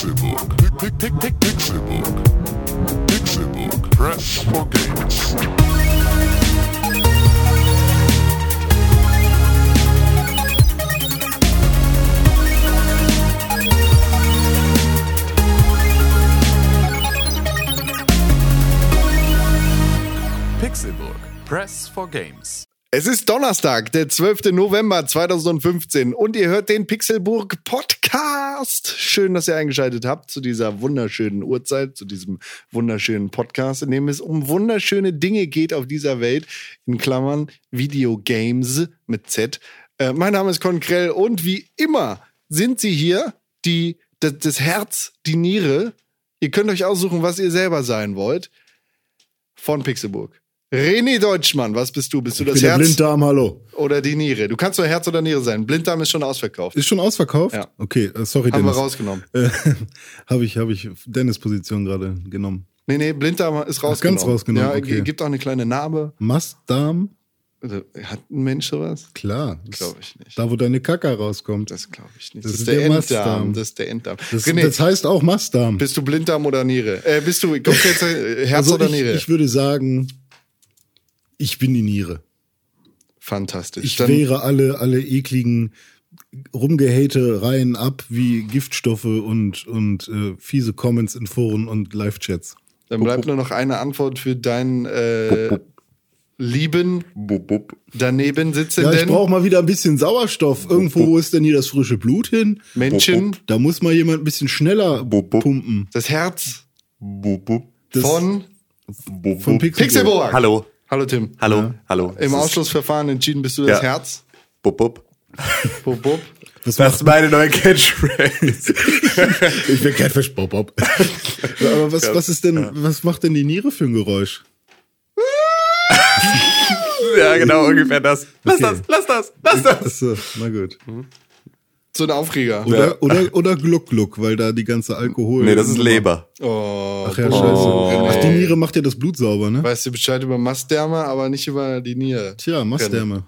Pixelbook. Pick, pick, pick. Press for games. Pixelburg. Press for Games. Es ist Donnerstag, der 12. November 2015 und ihr hört den Pixelburg Podcast. Schön, dass ihr eingeschaltet habt zu dieser wunderschönen Uhrzeit, zu diesem wunderschönen Podcast, in dem es um wunderschöne Dinge geht auf dieser Welt, in Klammern Videogames mit Z. Äh, mein Name ist Con Krell und wie immer sind sie hier, die, das, das Herz, die Niere. Ihr könnt euch aussuchen, was ihr selber sein wollt. Von Pixelburg. René Deutschmann, was bist du? Bist du das bin der Herz Blinddarm, hallo. oder die Niere? Du kannst nur Herz oder Niere sein. Blinddarm ist schon ausverkauft. Ist schon ausverkauft? Ja. Okay, äh, sorry, Haben wir Dennis. rausgenommen. Äh, habe ich, habe ich Dennis Position gerade genommen. Nee, nee, Blinddarm ist rausgenommen. ganz rausgenommen, Ja, okay. gibt auch eine kleine Narbe. Mastdarm? Also, hat ein Mensch sowas? Klar. Das- Glaube ich nicht. Da, wo deine Kacke rauskommt. Das glaube ich nicht. Das Das, ist der, der Enddarm. Mastdarm. Das ist der Enddarm. Das, René, das heißt auch Mastdarm. bist du Blinddarm oder Niere? Äh, bist du, guck jetzt, äh, Herz also oder ich, Niere? ich würde sagen, ich bin die Niere. Fantastisch. Ich Dann, wehre alle, alle ekligen Rumgehate-Reihen ab, wie Giftstoffe und, und äh, fiese Comments in Foren und Live-Chats. dann bleibt nur noch eine Antwort für deinen äh, lieben daneben Ja, ich brauche mal wieder ein bisschen Sauerstoff. Irgendwo, wo ist denn hier das frische Blut hin? Menschen. Da muss mal jemand ein bisschen schneller pumpen. Das Herz Das von von Pixelburg. Pixelburg. Hallo. Hallo Tim. Hallo. Hallo. Im Ausschlussverfahren entschieden bist du das Ja. Herz. Bub, bub. Bub, bub. Das Das ist meine neue Catchphrase. ich bin Catfish Bob Bob. Aber was, was ist denn, was macht denn die Niere für ein Geräusch? ja, genau, ungefähr das. Lass Okay. das, lass das, lass das. Achso, na gut. So ein Aufreger. Oder, Ja. oder, oder Gluck Gluck, weil da die ganze Alkohol. Nee, das ist Leber. Oh, Ach ja, scheiße. Ach, die Niere macht ja das Blut sauber, ne? Weißt du Bescheid über Mastderme, aber nicht über die Niere. Tja, Mastdärme.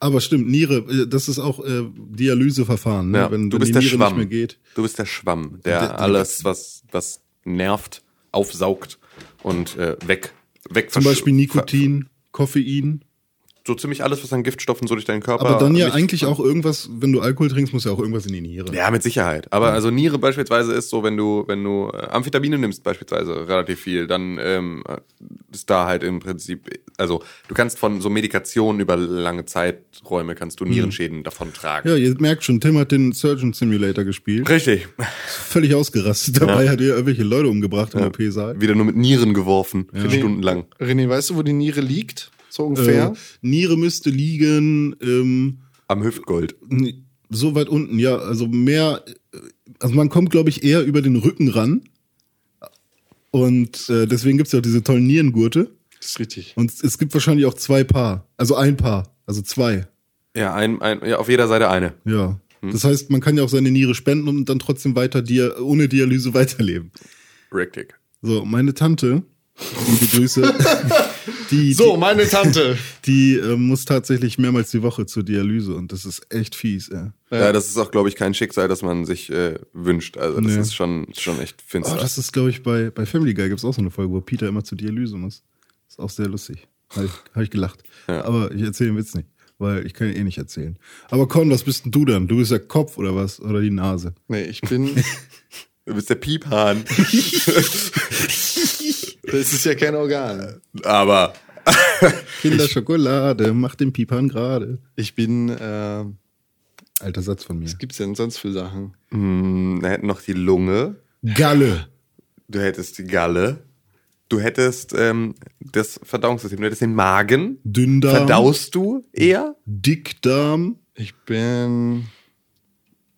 Aber stimmt, Niere, äh, das ist auch äh, Dialyseverfahren, ne? Ja, wenn, du wenn bist die der Niere Schwamm. nicht mehr geht. Du bist der Schwamm, der, Der- der- alles, was, was nervt, aufsaugt und äh, weg, weg Zum Beispiel Nikotin, Koffein. So ziemlich alles, was an Giftstoffen so durch deinen Körper. Aber dann ja eigentlich auch irgendwas, wenn du Alkohol trinkst, muss ja auch irgendwas in die Niere. Ja, mit Sicherheit. Aber also Niere beispielsweise ist so, wenn du, wenn du äh, Amphetamine nimmst beispielsweise relativ viel, dann ähm, ist da halt im Prinzip, also du kannst von so Medikationen über lange Zeiträume kannst du Nierenschäden davon tragen. Ja, ihr merkt schon, Tim hat den Surgeon Simulator gespielt. Richtig. Völlig ausgerastet. Dabei hat er irgendwelche Leute umgebracht im OP-Saal. Wieder nur mit Nieren geworfen, für stundenlang. René, weißt du, wo die Niere liegt? So ungefähr? Äh, Niere müsste liegen, ähm, Am Hüftgold. So weit unten, ja. Also mehr, äh, also man kommt, glaube ich, eher über den Rücken ran. Und äh, deswegen gibt's ja auch diese tollen Nierengurte. Das ist richtig. Und es gibt wahrscheinlich auch zwei Paar. Also ein Paar. Also zwei. Ja, ein, ein, ja, auf jeder Seite eine. Ja. Hm. Das heißt, man kann ja auch seine Niere spenden und dann trotzdem weiter dia ohne Dialyse weiterleben. Richtig. So, meine Tante, liebe Grüße, die, So, meine Tante. die, die äh, muss tatsächlich mehrmals die Woche zur Dialyse und das ist echt fies, ey. Ja. das ist auch, glaube ich, kein Schicksal, das man sich äh, wünscht. Also das Nee. ist schon, schon echt Oh, finster. das ist, glaube ich, bei, bei Family Guy gibt's auch so eine Folge, wo Peter immer zur Dialyse muss. Ist auch sehr lustig. Habe ich, hab ich gelacht. Ja. Aber ich erzähle den Witz nicht, weil ich kann ihn eh nicht erzählen. Aber Con, was bist denn du dann? Du bist der Kopf oder was? Oder die Nase? Nee, ich bin. du bist der Piephahn. Das ist ja kein Organ. Aber Kinderschokolade, mach den Piepern gerade. Ich bin. Äh, Alter Satz von mir. was gibt's denn sonst für Sachen? mh, wir hätten noch die Lunge. Galle. Du hättest die Galle. Du hättest ähm, das Verdauungssystem. Du hättest den Magen. Dünndarm. Verdaust du eher? Dickdarm. Ich bin.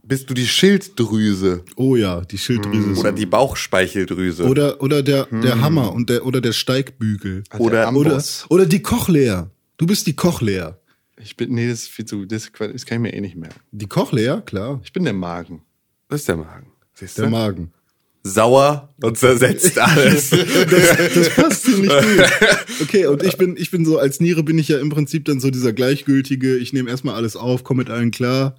Bist du die Schilddrüse Oh ja, die Schilddrüse. ist- oder die Bauchspeicheldrüse? oder, oder der, der Hammer und der, oder der Steigbügel. der Oder- Amboss. Oder, oder die Cochlea. Du bist die Cochlea. Ich bin. Nee, das ist viel zu. Das, das kann ich mir eh nicht merken. Die Cochlea, klar. Ich bin der Magen. das ist der Magen. Siehst Der du? Magen. Sauer und zersetzt alles. Das passt ziemlich gut. Okay, und ich bin, ich bin so, als Niere bin ich ja im Prinzip dann so dieser gleichgültige, ich nehme erstmal alles auf, komme mit allen klar.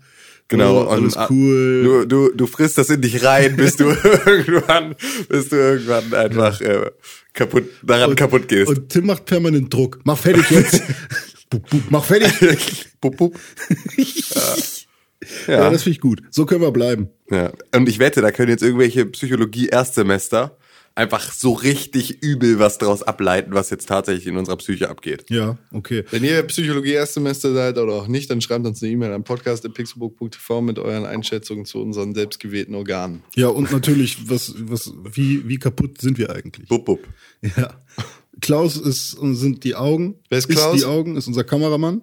Genau, Oh, alles und, cool. Du, du, du frisst das in dich rein, bis du irgendwann, bis du irgendwann einfach äh, kaputt, daran kaputt gehst. Und Tim macht permanent Druck. Mach fertig jetzt. bup, bup, mach fertig. Pup, pup. Ja, Ja. das finde ich gut. So können wir bleiben. Ja. Und ich wette, da können jetzt irgendwelche Psychologie-Erstsemester einfach so richtig übel was draus ableiten, was jetzt tatsächlich in unserer Psyche abgeht. Ja, okay. Wenn ihr Psychologie Erstsemester seid oder auch nicht, dann schreibt uns eine E-Mail an podcast.pixelbook.tv mit euren Einschätzungen zu unseren selbstgewählten Organen. Ja, und natürlich, was, was, wie, wie kaputt sind wir eigentlich? Bup, bup. Ja. Klaus ist, sind die Augen. Wer ist Klaus? die Augen, ist unser Kameramann.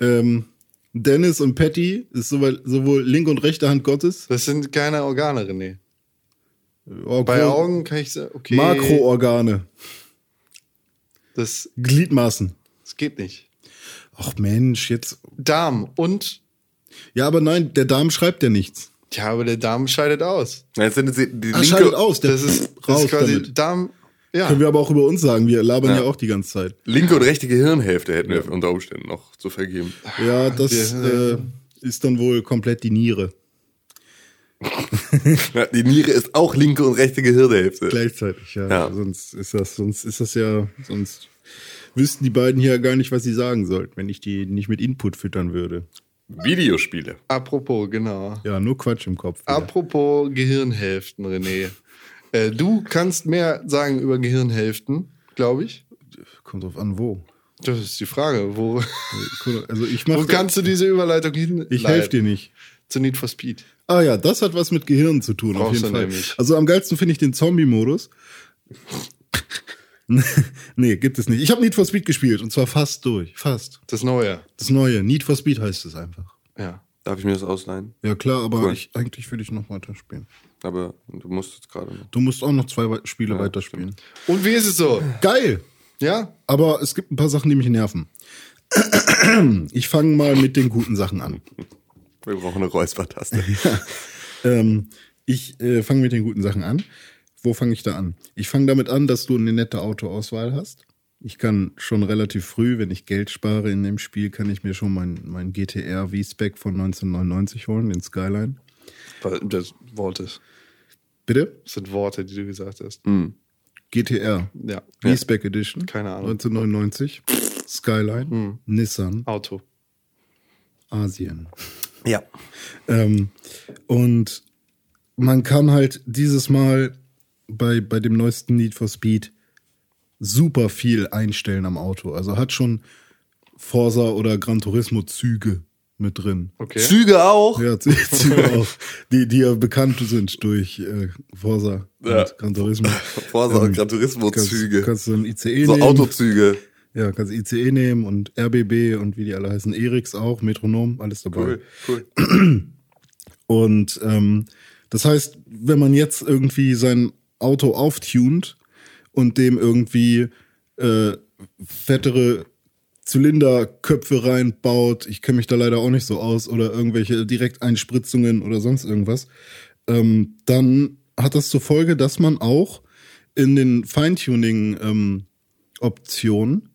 Ähm, Dennis und Patty ist sowohl, sowohl linke und rechte Hand Gottes. Das sind keine Organe, René. Oh, Bei Augen kann ich sagen, okay. Makroorgane. Das, Gliedmaßen. das geht nicht. Ach Mensch, jetzt. Darm und, Ja, aber nein, der Darm schreibt ja nichts. ja, aber der Darm scheidet aus. Jetzt sind es die, die Ah, scheidet linke, aus. Der Das ist, das raus ist quasi damit. Darm, ja. Können wir aber auch über uns sagen. Wir labern ja, Ja. auch die ganze Zeit. linke und rechte Gehirnhälfte hätten wir unter Umständen noch zu vergeben. Ja, das äh, ist dann wohl komplett die Niere. Ja, die Niere ist auch linke und rechte Gehirnhälfte. Gleichzeitig, ja. Ja. Sonst ist das, sonst ist das ja, sonst wüssten die beiden hier gar nicht, was sie sagen sollten, wenn ich die nicht mit Input füttern würde. Videospiele. Apropos, genau. Ja, nur Quatsch im Kopf. wieder. Apropos Gehirnhälften, René. Äh, du kannst mehr sagen über Gehirnhälften, glaube ich. Kommt drauf an, wo. Das ist die Frage. Wo, Also ich wo kannst du diese Überleitung hin? Ich helfe dir nicht. Zu Need for Speed. Ah ja, das hat was mit Gehirn zu tun, auf Brauchst jeden du Fall. nämlich. Also am geilsten finde ich den Zombie-Modus. nee, gibt es nicht. Ich habe Need for Speed gespielt und zwar fast durch. Fast. Das Neue. Das neue. Need for Speed heißt es einfach. Ja. Darf ich mir das ausleihen? Ja klar, aber Cool. ich, eigentlich will ich noch weiter spielen. Aber du musst jetzt gerade noch. Du musst auch noch zwei wei- Spiele weiterspielen. Und wie ist es so? Geil! Ja? Aber es gibt ein paar Sachen, die mich nerven. Ich fange mal mit den guten Sachen an. Wir brauchen eine Räuspertaste. Ähm, ich äh, fange mit den guten Sachen an. Wo fange ich da an? Ich fange damit an, dass du eine nette Autoauswahl hast. Ich kann schon relativ früh, wenn ich Geld spare in dem Spiel, kann ich mir schon mein, mein GTR V-Spec von 1999 holen, den Skyline. Das Wort ist. Bitte? Das sind Worte, die du gesagt hast. GTR Ja. V-Spec Edition. Keine Ahnung. 1999. Skyline. Nissan. Auto. Asien. Ja. Ähm, und man kann halt dieses Mal bei, bei dem neuesten Need for Speed super viel einstellen am Auto. Also hat schon Forsa oder Gran Turismo Züge mit drin. Okay. Züge auch. Ja, Zü- Züge auch, die, die ja bekannt sind durch äh, Forsa Ja. und Gran Turismo. Forsa und Ähm, Gran Turismo Kannst, Züge. kannst du ein ICE so nehmen. Autozüge. Ja, kannst ICE nehmen und RBB und wie die alle heißen, Erix auch, Metronom, alles dabei. Cool, cool. Und ähm, das heißt, wenn man jetzt irgendwie sein Auto auftunt und dem irgendwie äh, fettere Zylinderköpfe reinbaut, ich kenne mich da leider auch nicht so aus, oder irgendwelche Direkteinspritzungen oder sonst irgendwas, ähm, dann hat das zur Folge, dass man auch in den Feintuning-Optionen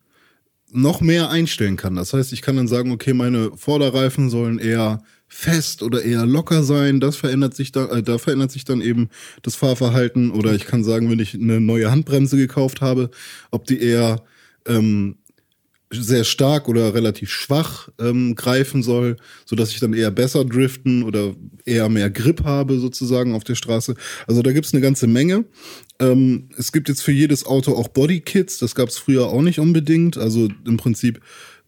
noch mehr einstellen kann. Das heißt, ich kann dann sagen, okay, meine Vorderreifen sollen eher fest oder eher locker sein. Das verändert sich da, äh, da verändert sich dann eben das Fahrverhalten. Oder ich kann sagen, wenn ich eine neue Handbremse gekauft habe, ob die eher ähm, sehr stark oder relativ schwach ähm, greifen soll, so dass ich dann eher besser driften oder eher mehr Grip habe sozusagen auf der Straße. Also da gibt's eine ganze Menge. Ähm, es gibt jetzt für jedes Auto auch Bodykits, das gab's früher auch nicht unbedingt. Also im Prinzip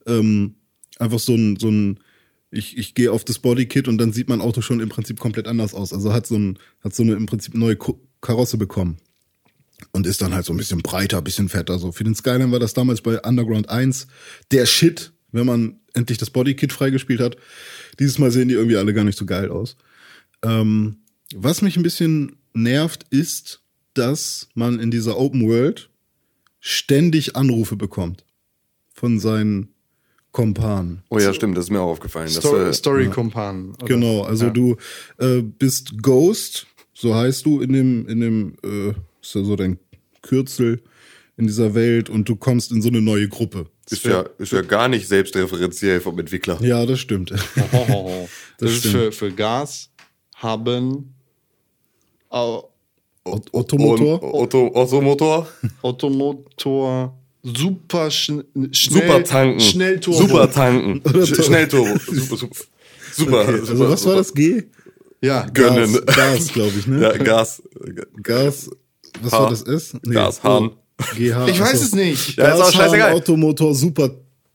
ähm, einfach so ein, so ein ich, ich gehe auf das Bodykit und dann sieht mein Auto schon im Prinzip komplett anders aus. Also hat so ein, hat so eine im Prinzip neue Karosse bekommen und ist dann halt so ein bisschen breiter, bisschen fetter. So für den Skyline war das damals bei Underground 1 der Shit, wenn man endlich das Bodykit freigespielt hat. Dieses Mal sehen die irgendwie alle gar nicht so geil aus. Ähm, was mich ein bisschen nervt, ist, dass man in dieser Open World ständig Anrufe bekommt von seinen Kompanen. Oh ja, stimmt, das ist mir auch aufgefallen. Story, äh, Story Kompanen. oder? Genau, also Ja. du äh, bist Ghost, so heißt du in dem, in dem, äh, ist ja so dein Kürzel in dieser Welt und du kommst in so eine neue Gruppe. Ist ja, ist ja gar nicht selbstreferenziell vom Entwickler. Ja, das stimmt. Das, Das ist stimmt. für, für Gas haben Au- Ot- Ottomotor? Und Otto, Ottomotor? Automotor super schn schnell Super tanken. Schnellturbo. Super tanken. Sch- Turbo. Schnellturbo. Super, super. Super. Okay, super, also was war das G? Ja, Gönnen. Gas, Gas glaube ich, ne? Ja, Gas. Gas, was H. war das S? Nee. Gashahn. Oh, GH. ich weiß achso. es nicht. Ja, ist auch Gashahn, scheißegal. Automotor, Super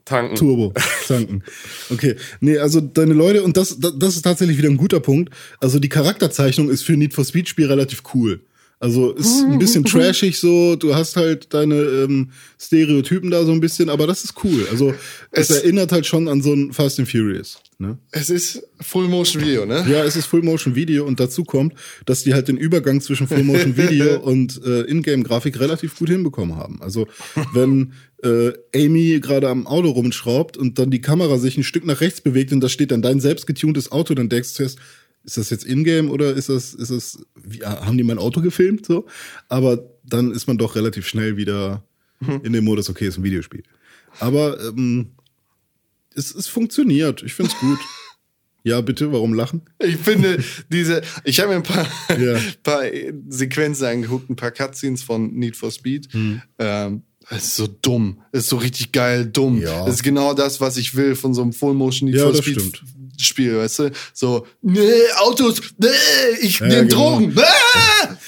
Tanken. Turbo tanken. Okay, nee, also deine Leute, und das, das das ist tatsächlich wieder ein guter Punkt. Also die Charakterzeichnung ist für ein Need for Speed Spiel relativ cool. Also ist ein bisschen trashig so, du hast halt deine ähm, Stereotypen da so ein bisschen, aber das ist cool. Also es, Es- erinnert halt schon an so ein Fast and Furious. Ne? Es ist Full Motion Video, ne? Ja, es ist Full Motion Video und dazu kommt, dass die halt den Übergang zwischen Full Motion Video und äh, Ingame Grafik relativ gut hinbekommen haben. Also wenn äh, Amy gerade am Auto rumschraubt und dann die Kamera sich ein Stück nach rechts bewegt und da steht dann dein selbst getuntes Auto, dann denkst du zuerst, ist das jetzt Ingame oder ist das ist das wie, haben die mein Auto gefilmt so? Aber dann ist man doch relativ schnell wieder in dem Modus, okay, ist ein Videospiel. Aber ähm, es, es funktioniert. Ich find's gut. Ja, bitte, warum lachen? Ich finde diese, ich habe mir ein paar, Ja. paar Sequenzen angeguckt, ein paar Cutscenes von Need for Speed. Ähm, es ist so dumm. Es ist so richtig geil dumm. Ja. Das ist genau das, was ich will von so einem Full Motion Need Ja, for das Speed stimmt. Spiel, weißt du? So, nee, Autos, nee, ich Ja, nehme genau. Drogen, nee!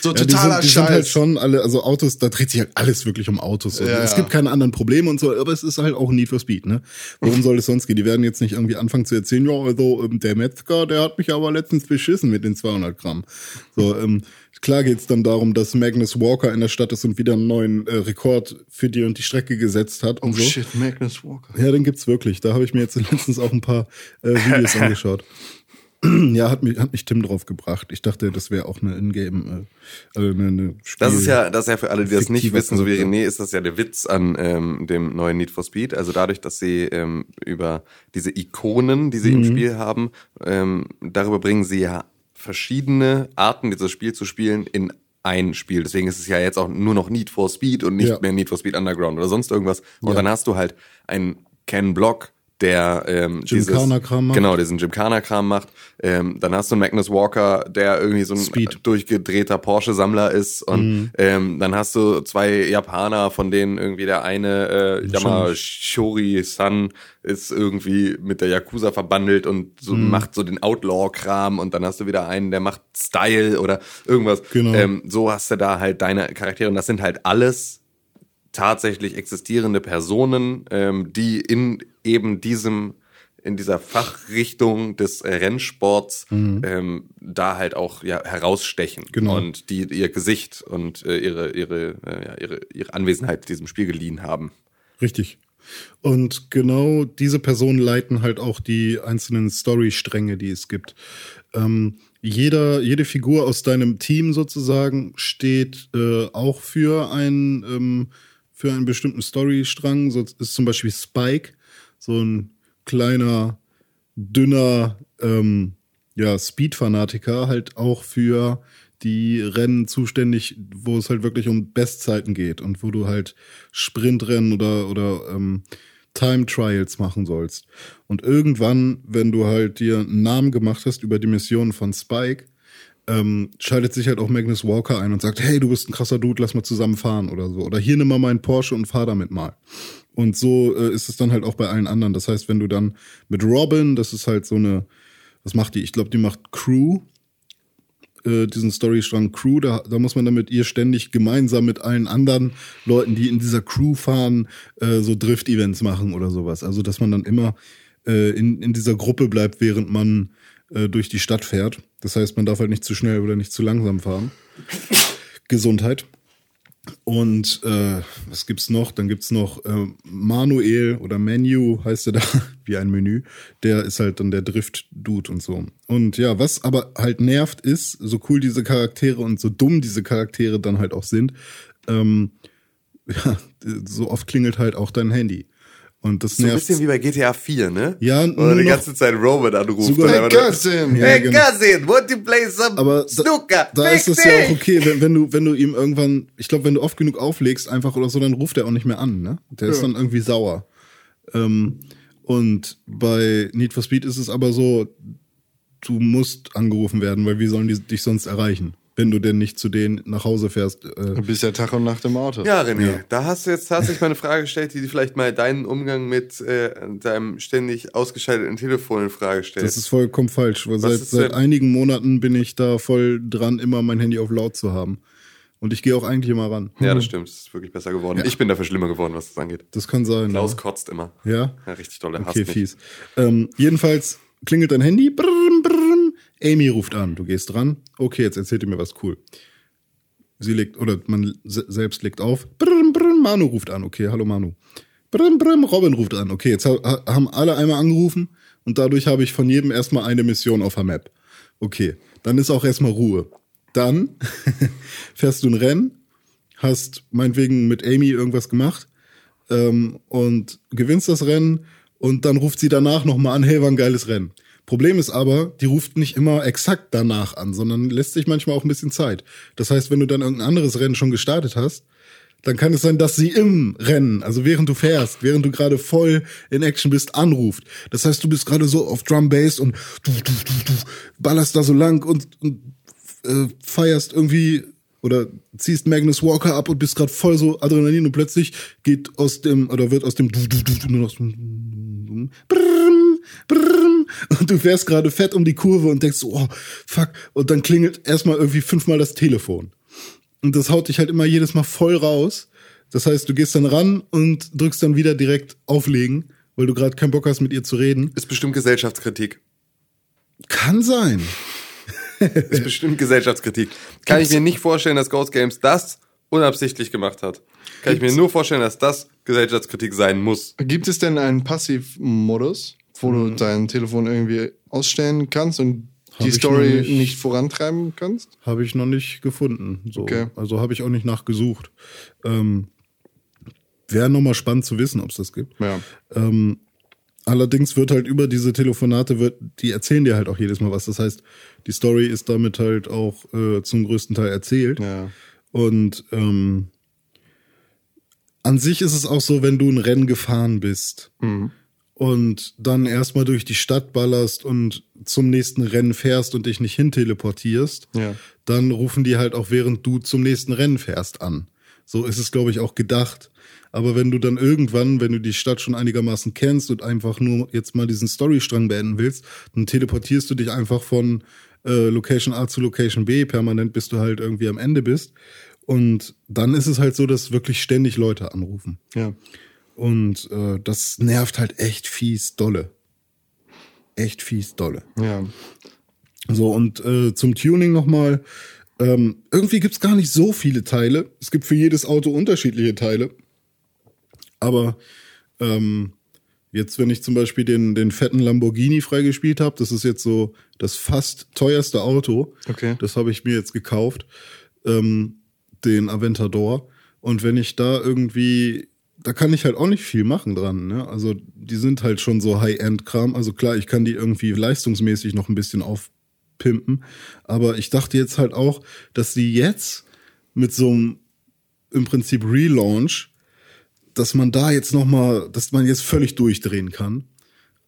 So Ja, die totaler sind, die sind Scheiß. halt schon alle, also Autos, da dreht sich halt alles wirklich um Autos. Ja, es gibt keine anderen Probleme und so, aber es ist halt auch Need for Speed, ne? Worum soll es sonst gehen? Die werden jetzt nicht irgendwie anfangen zu erzählen, ja, also ähm, der Metzger, der hat mich aber letztens beschissen mit den 200 Gramm. So, ähm, klar geht's dann darum, dass Magnus Walker in der Stadt ist und wieder einen neuen äh, Rekord für die und die Strecke gesetzt hat und oh so. shit, Magnus Walker. Ja, den gibt's wirklich. Da habe ich mir jetzt letztens auch ein paar äh, Videos angeschaut. ja, hat mich, hat mich Tim drauf gebracht. Ich dachte, das wäre auch eine Ingame, äh, also eine, eine Spiel Das ist ja, das ist ja für alle, die das nicht wissen, so wie. René, ist das ja der Witz an ähm, dem neuen Need for Speed. Also dadurch, dass sie ähm, über diese Ikonen, die sie Mhm. im Spiel haben, ähm, darüber bringen sie ja verschiedene Arten, dieses Spiel zu spielen, in ein Spiel. Deswegen ist es ja jetzt auch nur noch Need for Speed und nicht Ja. mehr Need for Speed Underground oder sonst irgendwas. Und Ja. dann hast du halt einen Ken Block, der ähm, dieses, Gymkhana-Kram macht. genau diesen Gymkhana-Kram macht. Ähm, dann hast du einen Magnus Walker, der irgendwie so ein Speed. durchgedrehter Porsche-Sammler ist. Und ähm, dann hast du zwei Japaner, von denen irgendwie der eine, äh, Yama Shori-san, ist irgendwie mit der Yakuza verbandelt und so macht so den Outlaw-Kram. Und dann hast du wieder einen, der macht Style oder irgendwas. Genau. Ähm, so hast du da halt deine Charaktere. Und das sind halt alles tatsächlich existierende Personen, ähm, die in eben diesem in dieser Fachrichtung des äh, Rennsports ähm, da halt auch ja, herausstechen Genau. und die ihr Gesicht und äh, ihre ihre, äh, ja, ihre ihre Anwesenheit diesem Spiel geliehen haben. Richtig. Und genau diese Personen leiten halt auch die einzelnen Storystränge, die es gibt. Ähm, jeder, jede Figur aus deinem Team sozusagen steht äh, auch für ein ähm, für einen bestimmten Storystrang. So ist zum Beispiel Spike so ein kleiner, dünner ähm, ja, Speed-Fanatiker, halt auch für die Rennen zuständig, wo es halt wirklich um Bestzeiten geht und wo du halt Sprintrennen oder, oder ähm, Time Trials machen sollst. Und irgendwann, wenn du halt dir einen Namen gemacht hast über die Mission von Spike, ähm, schaltet sich halt auch Magnus Walker ein und sagt, hey, du bist ein krasser Dude, lass mal zusammen fahren oder so. Oder hier nimm mal meinen Porsche und fahr damit mal. Und so äh, ist es dann halt auch bei allen anderen. Das heißt, wenn du dann mit Robin, das ist halt so eine, was macht die? Ich glaube, die macht Crew, äh, diesen Storystrang Crew, da, da muss man dann mit ihr ständig gemeinsam mit allen anderen Leuten, die in dieser Crew fahren, äh, so Drift-Events machen oder sowas. Also, dass man dann immer äh, in, in dieser Gruppe bleibt, während man äh, durch die Stadt fährt. Das heißt, man darf halt nicht zu schnell oder nicht zu langsam fahren. Gesundheit. Und äh, was gibt's noch? Dann gibt's noch äh, Manuel oder Menu heißt er da, wie ein Menü. Der ist halt dann der Drift-Dude und so. Und ja, was aber halt nervt ist, so cool diese Charaktere und so dumm diese Charaktere dann halt auch sind, ähm, ja, so oft klingelt halt auch dein Handy. Und das So ein bisschen wie bei GTA 4, ne? Ja, Oder nur die ganze Zeit Robin anruft. Sogar- und Hey, Cousin! Ja, Hey genau. cousin, want to play some Aber da, snooker? da ist Fix es ja auch okay, wenn, wenn du wenn du ihm irgendwann, ich glaube, wenn du oft genug auflegst, einfach oder so, dann ruft er auch nicht mehr an, ne? Der ist dann irgendwie sauer. Ähm, und bei Need for Speed ist es aber so, du musst angerufen werden, weil wie sollen die dich sonst erreichen, wenn du denn nicht zu denen nach Hause fährst? Äh, Du bist ja Tag und Nacht im Auto. Ja, René, da hast du jetzt tatsächlich mal eine Frage gestellt, die dir vielleicht mal deinen Umgang mit äh, deinem ständig ausgeschalteten Telefon in Frage stellt. das ist vollkommen falsch, weil seit, seit einigen Monaten bin ich da voll dran, immer mein Handy auf laut zu haben. Und ich gehe auch eigentlich immer ran. ja, das stimmt. Es ist wirklich besser geworden. Ich bin dafür schlimmer geworden, was das angeht. Das kann sein. Klaus ja. kotzt immer. Ja? Ja, richtig toll. Er hasst Okay, fies. Ähm, jedenfalls klingelt dein Handy. Brrrm, brrrm. Amy ruft an. Du gehst dran. Okay, jetzt erzählt ihr mir was cool. Sie legt, oder man se selbst legt auf. Brrrm, brrrm. Manu ruft an. Okay, hallo Manu. Brrrm, brrrm. Robin ruft an. Okay, jetzt ha- haben alle einmal angerufen und dadurch habe ich von jedem erstmal eine Mission auf der Map. Okay, dann ist auch erstmal Ruhe. Dann fährst du ein Rennen, hast meinetwegen mit Amy irgendwas gemacht ähm, und gewinnst das Rennen und dann ruft sie danach nochmal an, hey, war ein geiles Rennen. Problem ist aber, die ruft nicht immer exakt danach an, sondern lässt sich manchmal auch ein bisschen Zeit. Das heißt, wenn du dann irgendein anderes Rennen schon gestartet hast, dann kann es sein, dass sie im Rennen, also während du fährst, während du gerade voll in Action bist, anruft. Das heißt, du bist gerade so auf Drum Bass und du, du, du, du ballerst da so lang und, und äh, feierst irgendwie oder ziehst Magnus Walker ab und bist gerade voll so Adrenalin und plötzlich geht aus dem oder wird aus dem du, du, du, du nur noch so und du fährst gerade fett um die Kurve und denkst oh fuck und dann klingelt erstmal irgendwie fünfmal das Telefon und das haut dich halt immer jedes Mal voll raus. Das heißt, du gehst dann ran und drückst dann wieder direkt auflegen, weil du gerade keinen Bock hast, mit ihr zu reden. Ist bestimmt Gesellschaftskritik. Kann sein. Ist bestimmt Gesellschaftskritik. Kann ich mir nicht vorstellen, dass Ghost Games das unabsichtlich gemacht hat. Kann ich mir nur vorstellen, dass das Gesellschaftskritik sein muss. Gibt es denn einen Passivmodus, wo du dein Telefon irgendwie ausstellen kannst und die ich Story nicht. nicht. vorantreiben kannst? Habe ich noch nicht gefunden. So. Okay. Also habe ich auch nicht nachgesucht. Ähm, Wäre nochmal spannend zu wissen, ob es das gibt. Ja. Ähm, allerdings wird halt über diese Telefonate, wird, die erzählen dir halt auch jedes Mal was. Das heißt, die Story ist damit halt auch äh, zum größten Teil erzählt. Ja. Und ähm, an sich ist es auch so, wenn du ein Rennen gefahren bist und dann erstmal durch die Stadt ballerst und zum nächsten Rennen fährst und dich nicht hinteleportierst, Ja. dann rufen die halt auch während du zum nächsten Rennen fährst an. So ist es, glaube ich, auch gedacht. Aber wenn du dann irgendwann, wenn du die Stadt schon einigermaßen kennst und einfach nur jetzt mal diesen Storystrang beenden willst, dann teleportierst du dich einfach von äh, Location A zu Location B permanent, bis du halt irgendwie am Ende bist. Und dann ist es halt so, dass wirklich ständig Leute anrufen. Ja. Und äh, das nervt halt echt fies dolle. Echt fies dolle. Ja. So, und äh, zum Tuning nochmal. Ähm, irgendwie gibt's gar nicht so viele Teile. Es gibt für jedes Auto unterschiedliche Teile. Aber ähm, jetzt, wenn ich zum Beispiel den, den fetten Lamborghini freigespielt habe, das ist jetzt so das fast teuerste Auto. Okay. Das habe ich mir jetzt gekauft. Ähm, den Aventador. Und wenn ich da irgendwie, da kann ich halt auch nicht viel machen dran. Ne? Also die sind halt schon so High-End-Kram. Also klar, ich kann die irgendwie leistungsmäßig noch ein bisschen aufpimpen. Aber ich dachte jetzt halt auch, dass die jetzt mit so einem im Prinzip Relaunch, dass man da jetzt noch mal, dass man jetzt völlig durchdrehen kann.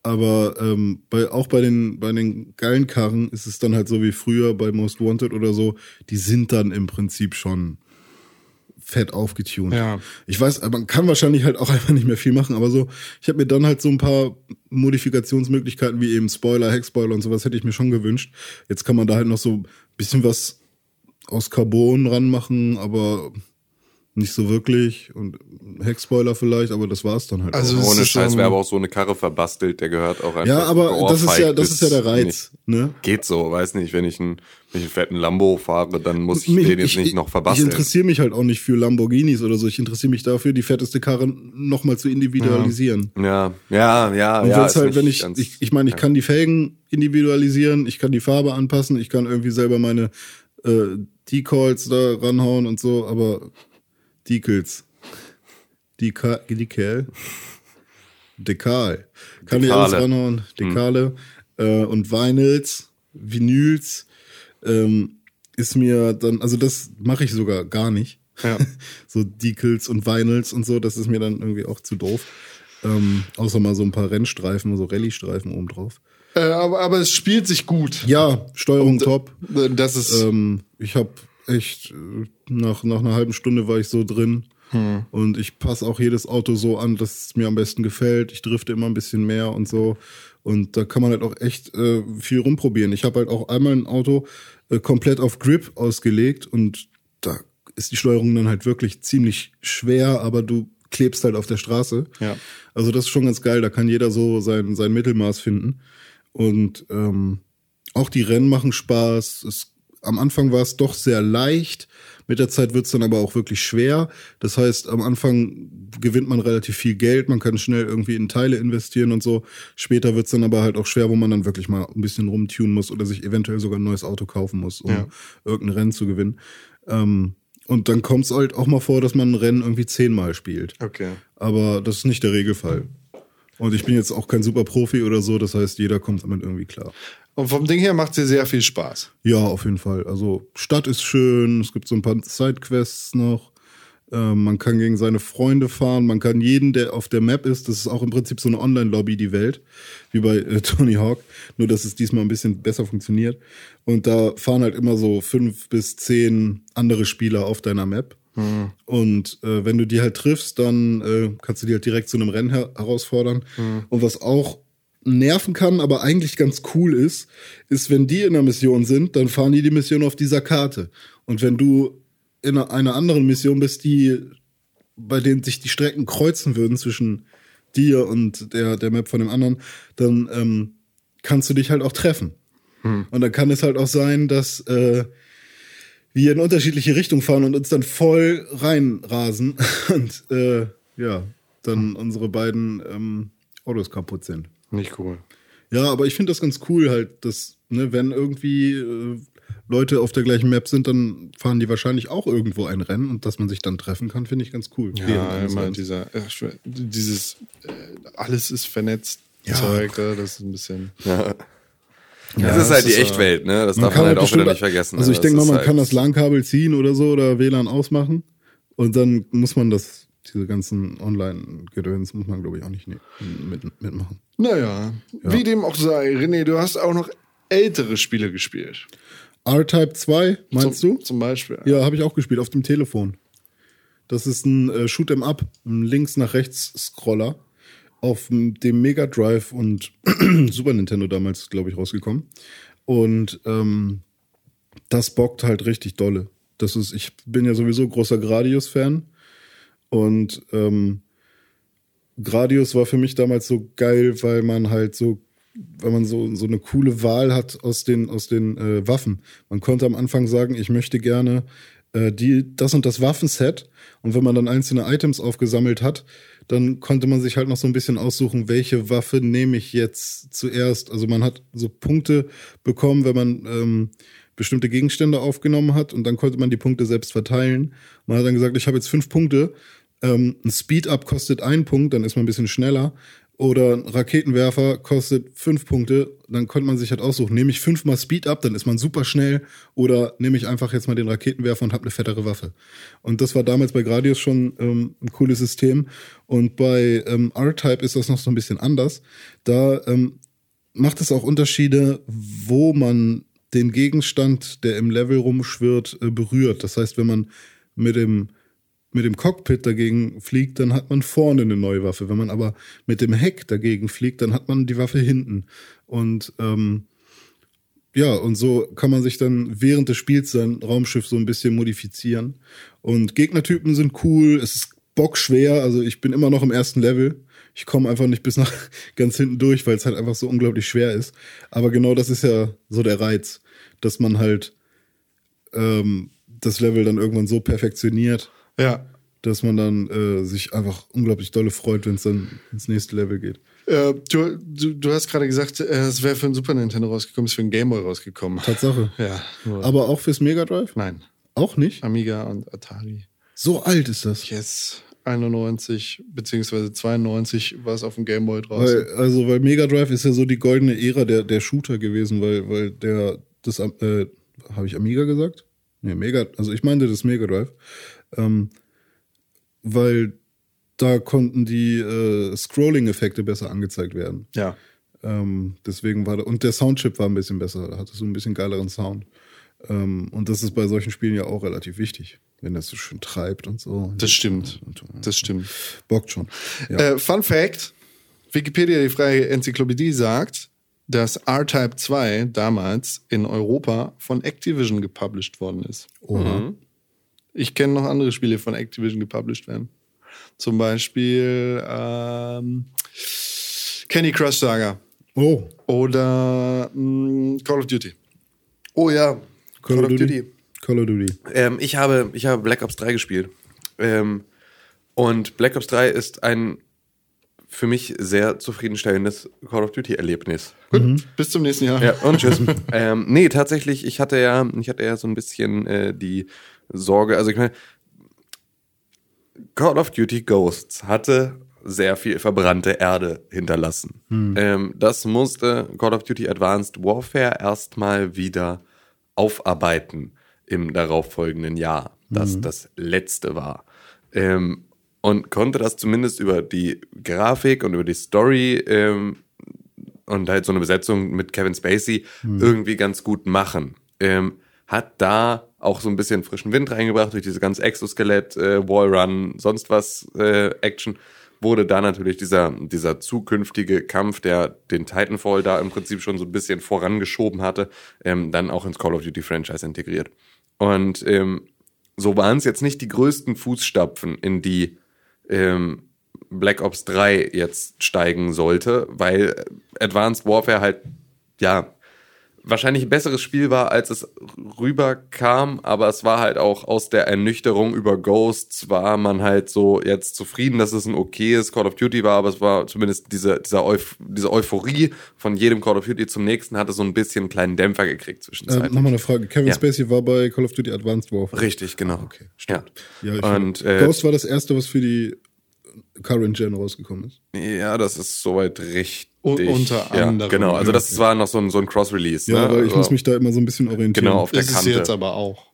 Aber ähm, bei, auch bei den, bei den geilen Karren ist es dann halt so wie früher bei Most Wanted oder so, die sind dann im Prinzip schon fett aufgetunt. Ja. Ich weiß, man kann wahrscheinlich halt auch einfach nicht mehr viel machen, aber so, ich habe mir dann halt so ein paar Modifikationsmöglichkeiten wie eben Spoiler, Heckspoiler und sowas hätte ich mir schon gewünscht. Jetzt kann man da halt noch so ein bisschen was aus Carbon ranmachen, aber nicht so wirklich. Und Heckspoiler vielleicht, aber das war's dann halt. Also auch. Ohne Scheiß wäre aber auch so eine Karre verbastelt, der gehört auch einfach. Ja, aber das ist ja, das ist ja der Reiz, nicht- ne? Geht so, weiß nicht, wenn ich einen, wenn ich einen fetten Lambo fahre, dann muss ich Mich- den jetzt nicht noch Ich verbasteln. interessiere mich halt auch nicht für Lamborghinis oder so. Ich interessiere mich dafür, die fetteste Karre nochmal zu individualisieren. Ja, ja, ja, Und ja. wenn's ist halt, wenn ich, ich, ich meine, ich kann die Felgen individualisieren, ich kann die Farbe anpassen, ich kann irgendwie selber meine äh, Decals da ranhauen und so, aber Decals. Decal, Decal? Dekal. Kann ich alles ranhauen. Dekale. Äh, und Vinyls, Vinyls, ähm, ist mir dann, also das mache ich sogar gar nicht. Ja. so Decals und Vinyls und so, das ist mir dann irgendwie auch zu doof. Ähm, außer mal so ein paar Rennstreifen, so Rallye-Streifen oben drauf. Äh, aber, aber es spielt sich gut. Ja, Steuerung top. Äh, Das ist. Ähm, ich habe echt, äh, nach, nach einer halben Stunde war ich so drin. Und ich passe auch jedes Auto so an, dass es mir am besten gefällt. Ich drifte immer ein bisschen mehr und so. Und da kann man halt auch echt äh, viel rumprobieren. Ich habe halt auch einmal ein Auto äh, komplett auf Grip ausgelegt und da ist die Steuerung dann halt wirklich ziemlich schwer, aber du klebst halt auf der Straße. Ja. Also das ist schon ganz geil. Da kann jeder so sein, sein Mittelmaß finden. Und ähm, auch die Rennen machen Spaß. Es, am Anfang war es doch sehr leicht. Mit der Zeit wird es dann aber auch wirklich schwer. Das heißt, am Anfang gewinnt man relativ viel Geld, man kann schnell irgendwie in Teile investieren und so. Später wird es dann aber halt auch schwer, wo man dann wirklich mal ein bisschen rumtunen muss oder sich eventuell sogar ein neues Auto kaufen muss, um Ja. irgendein Rennen zu gewinnen. Ähm, und dann kommt es halt auch mal vor, dass man ein Rennen irgendwie zehnmal spielt. okay. Aber das ist nicht der Regelfall. Und ich bin jetzt auch kein super Profi oder so, das heißt, jeder kommt damit irgendwie klar. Und vom Ding her macht sie sehr viel Spaß. Ja, auf jeden Fall. Also Stadt ist schön, es gibt so ein paar Sidequests noch. Ähm, man kann gegen seine Freunde fahren, man kann jeden, der auf der Map ist, das ist auch im Prinzip so eine Online-Lobby, die Welt, wie bei äh, Tony Hawk, nur dass es diesmal ein bisschen besser funktioniert. Und da fahren halt immer so fünf bis zehn andere Spieler auf deiner Map. Und äh, wenn du die halt triffst, dann äh, kannst du die halt direkt zu einem Rennen her herausfordern. Und was auch nerven kann, aber eigentlich ganz cool ist, ist, wenn die in einer Mission sind, dann fahren die die Mission auf dieser Karte. Und wenn du in einer- anderen Mission bist, die bei denen sich die Strecken kreuzen würden zwischen dir und der, der Map von dem anderen, dann ähm, kannst du dich halt auch treffen. Und dann kann es halt auch sein, dass äh, wir in unterschiedliche Richtungen fahren und uns dann voll reinrasen und äh, ja, dann unsere beiden ähm, Autos kaputt sind. Nicht cool. Ja, aber ich finde das ganz cool halt, dass, ne, wenn irgendwie äh, Leute auf der gleichen Map sind, dann fahren die wahrscheinlich auch irgendwo ein Rennen und dass man sich dann treffen kann, finde ich ganz cool. Ja, immer dieser, äh, dieses, äh, alles ist vernetzt. Ja. Zeug, äh, das ist ein bisschen. das ist halt das die ist, Echtwelt, ne? Das darf kann man halt auch bestimmt- wieder nicht vergessen. Also ne? ich denke mal, man halt- kann das LAN-Kabel ziehen oder so oder WLAN ausmachen und dann muss man das, diese ganzen Online-Gedöns muss man glaube ich auch nicht ne- mit, mitmachen. Naja, wie dem auch sei, René, du hast auch noch ältere Spiele gespielt. R-Type 2, meinst zum, du? Zum Beispiel. Ja, habe ich auch gespielt auf dem Telefon. Das ist ein äh, Shoot'em Up, ein links nach rechts Scroller auf dem Mega Drive und Super Nintendo damals, glaube ich, rausgekommen. Und ähm, das bockt halt richtig dolle. Das ist, ich bin ja sowieso großer Gradius-Fan und ähm, Gradius war für mich damals so geil, weil man halt so, weil man so, so eine coole Wahl hat aus den, aus den äh, Waffen. Man konnte am Anfang sagen, ich möchte gerne äh, die, das und das Waffenset. Und wenn man dann einzelne Items aufgesammelt hat, dann konnte man sich halt noch so ein bisschen aussuchen, welche Waffe nehme ich jetzt zuerst. Also man hat so Punkte bekommen, wenn man ähm, bestimmte Gegenstände aufgenommen hat und dann konnte man die Punkte selbst verteilen. Man hat dann gesagt, ich habe jetzt fünf Punkte. Ähm, ein Speed-Up kostet einen Punkt, dann ist man ein bisschen schneller. Oder ein Raketenwerfer kostet fünf Punkte, dann konnte man sich halt aussuchen, nehme ich fünfmal Speed-Up, dann ist man super schnell. Oder nehme ich einfach jetzt mal den Raketenwerfer und habe eine fettere Waffe. Und das war damals bei Gradius schon ähm, ein cooles System. Und bei ähm, R-Type ist das noch so ein bisschen anders. Da ähm, macht es auch Unterschiede, wo man den Gegenstand, der im Level rumschwirrt, äh, berührt. Das heißt, wenn man mit dem mit dem Cockpit dagegen fliegt, dann hat man vorne eine neue Waffe. Wenn man aber mit dem Heck dagegen fliegt, dann hat man die Waffe hinten. Und ähm, ja, und so kann man sich dann während des Spiels sein Raumschiff so ein bisschen modifizieren. Und Gegnertypen sind cool, es ist bockschwer, also ich bin immer noch im ersten Level. Ich komme einfach nicht bis nach ganz hinten durch, weil es halt einfach so unglaublich schwer ist. Aber genau das ist ja so der Reiz, dass man halt ähm, das Level dann irgendwann so perfektioniert, Ja. dass man dann äh, sich einfach unglaublich dolle freut, wenn es dann ins nächste Level geht. Äh, du, du, du hast gerade gesagt, äh, es wäre für ein Super Nintendo rausgekommen, ist für ein Game Boy rausgekommen. Tatsache. Ja. Nur. Aber auch fürs Mega Drive? Nein. Auch nicht? Amiga und Atari. So alt ist das. Yes. 91 beziehungsweise 92 war es auf dem Game Boy draußen. Weil, also, weil Mega Drive ist ja so die goldene Ära der, der Shooter gewesen, weil, weil der, das, äh, habe ich Amiga gesagt? Nee, Mega, also ich meinte das Mega Drive. Ähm, weil da konnten die äh, Scrolling-Effekte besser angezeigt werden. Ja. Ähm, deswegen war da, und der Soundchip war ein bisschen besser, da hatte so ein bisschen geileren Sound. Ähm, und das ist bei solchen Spielen ja auch relativ wichtig, wenn das so schön treibt und so. Das stimmt. Das stimmt. bockt schon. Ja. Äh, Fun Fact: Wikipedia, die freie Enzyklopädie, sagt, dass R-Type 2 damals in Europa von Activision gepublished worden ist. Ich kenne noch andere Spiele, die von Activision gepublished werden. Zum Beispiel ähm, Candy Crush Saga oh, oder mh, Call of Duty. Oh ja, Call, of Duty. Call of Duty. Ähm, ich, habe, ich habe Black Ops 3 gespielt. Ähm, und Black Ops 3 ist ein für mich sehr zufriedenstellendes Call of Duty-Erlebnis. Gut, bis zum nächsten Jahr. Ja, und tschüss. ähm, nee, tatsächlich, ich hatte ja, ich hatte ja so ein bisschen äh, die Sorge, also ich meine, Call of Duty Ghosts hatte sehr viel verbrannte Erde hinterlassen. Ähm, das musste Call of Duty Advanced Warfare erstmal wieder aufarbeiten im darauffolgenden Jahr, das das letzte war. Ähm, und konnte das zumindest über die Grafik und über die Story ähm, und halt so eine Besetzung mit Kevin Spacey irgendwie ganz gut machen. Ähm, hat da auch so ein bisschen frischen Wind reingebracht durch diese ganze Exoskelett, äh, Wallrun, sonst was äh, Action. Wurde da natürlich dieser, dieser zukünftige Kampf, der den Titanfall da im Prinzip schon so ein bisschen vorangeschoben hatte, ähm, dann auch ins Call of Duty Franchise integriert. Und ähm, so waren es jetzt nicht die größten Fußstapfen, in die ähm, Black Ops 3 jetzt steigen sollte, weil Advanced Warfare halt, ja, wahrscheinlich ein besseres Spiel war, als es rüberkam, aber es war halt auch aus der Ernüchterung über Ghosts war man halt so jetzt zufrieden, dass es ein okayes Call of Duty war, aber es war zumindest diese, dieser Euph diese Euphorie von jedem Call of Duty zum nächsten hatte so ein bisschen einen kleinen Dämpfer gekriegt Äh, zwischenzeitlich. Nochmal eine Frage. Kevin Ja. Spacey war bei Call of Duty Advanced Warfare. Richtig, genau. Okay, Ja. Ja, ich Und äh, Ghost war das erste, was für die Current Gen rausgekommen ist. Ja, das ist soweit richtig. Unter ja, anderem. Genau, also das war noch so ein, so ein Cross-Release. Ja, ne? weil ich also, muss mich da immer so ein bisschen orientieren. Genau, auf der Ist es Kante. jetzt aber auch.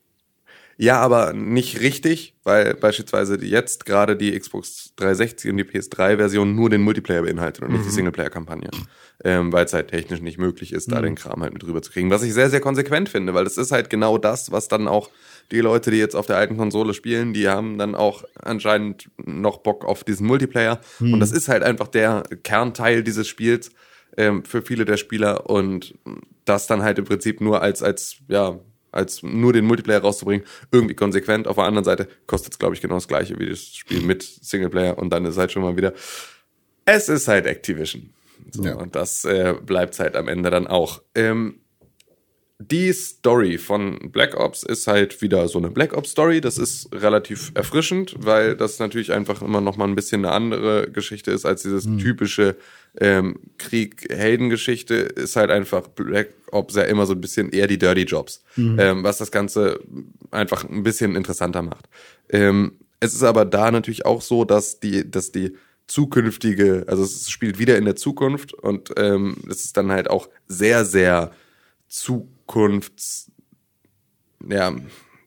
Ja, aber nicht richtig, weil beispielsweise jetzt gerade die Xbox 360 und die PS3-Version nur den Multiplayer beinhaltet und nicht die Singleplayer-Kampagne. Ähm, weil es halt technisch nicht möglich ist, da den Kram halt mit rüber zu kriegen. Was ich sehr, sehr konsequent finde, weil das ist halt genau das, was dann auch die Leute, die jetzt auf der alten Konsole spielen, die haben dann auch anscheinend noch Bock auf diesen Multiplayer. Und das ist halt einfach der Kernteil dieses Spiels ähm, für viele der Spieler und das dann halt im Prinzip nur als, als, ja, als nur den Multiplayer rauszubringen, irgendwie konsequent. Auf der anderen Seite kostet es, glaube ich, genau das gleiche wie das Spiel mit Singleplayer und dann ist halt schon mal wieder, es ist halt Activision. So, Ja. Und das äh, bleibt halt am Ende dann auch. Ähm, die Story von Black Ops ist halt wieder so eine Black Ops Story. Das ist relativ erfrischend, weil das natürlich einfach immer noch mal ein bisschen eine andere Geschichte ist als dieses typische ähm, Krieg-Heldengeschichte. Ist halt einfach Black Ops ja immer so ein bisschen eher die Dirty Jobs, ähm, was das Ganze einfach ein bisschen interessanter macht. Ähm, es ist aber da natürlich auch so, dass die, dass die zukünftige, also es spielt wieder in der Zukunft und ähm, es ist dann halt auch sehr, sehr Zukunfts, ja,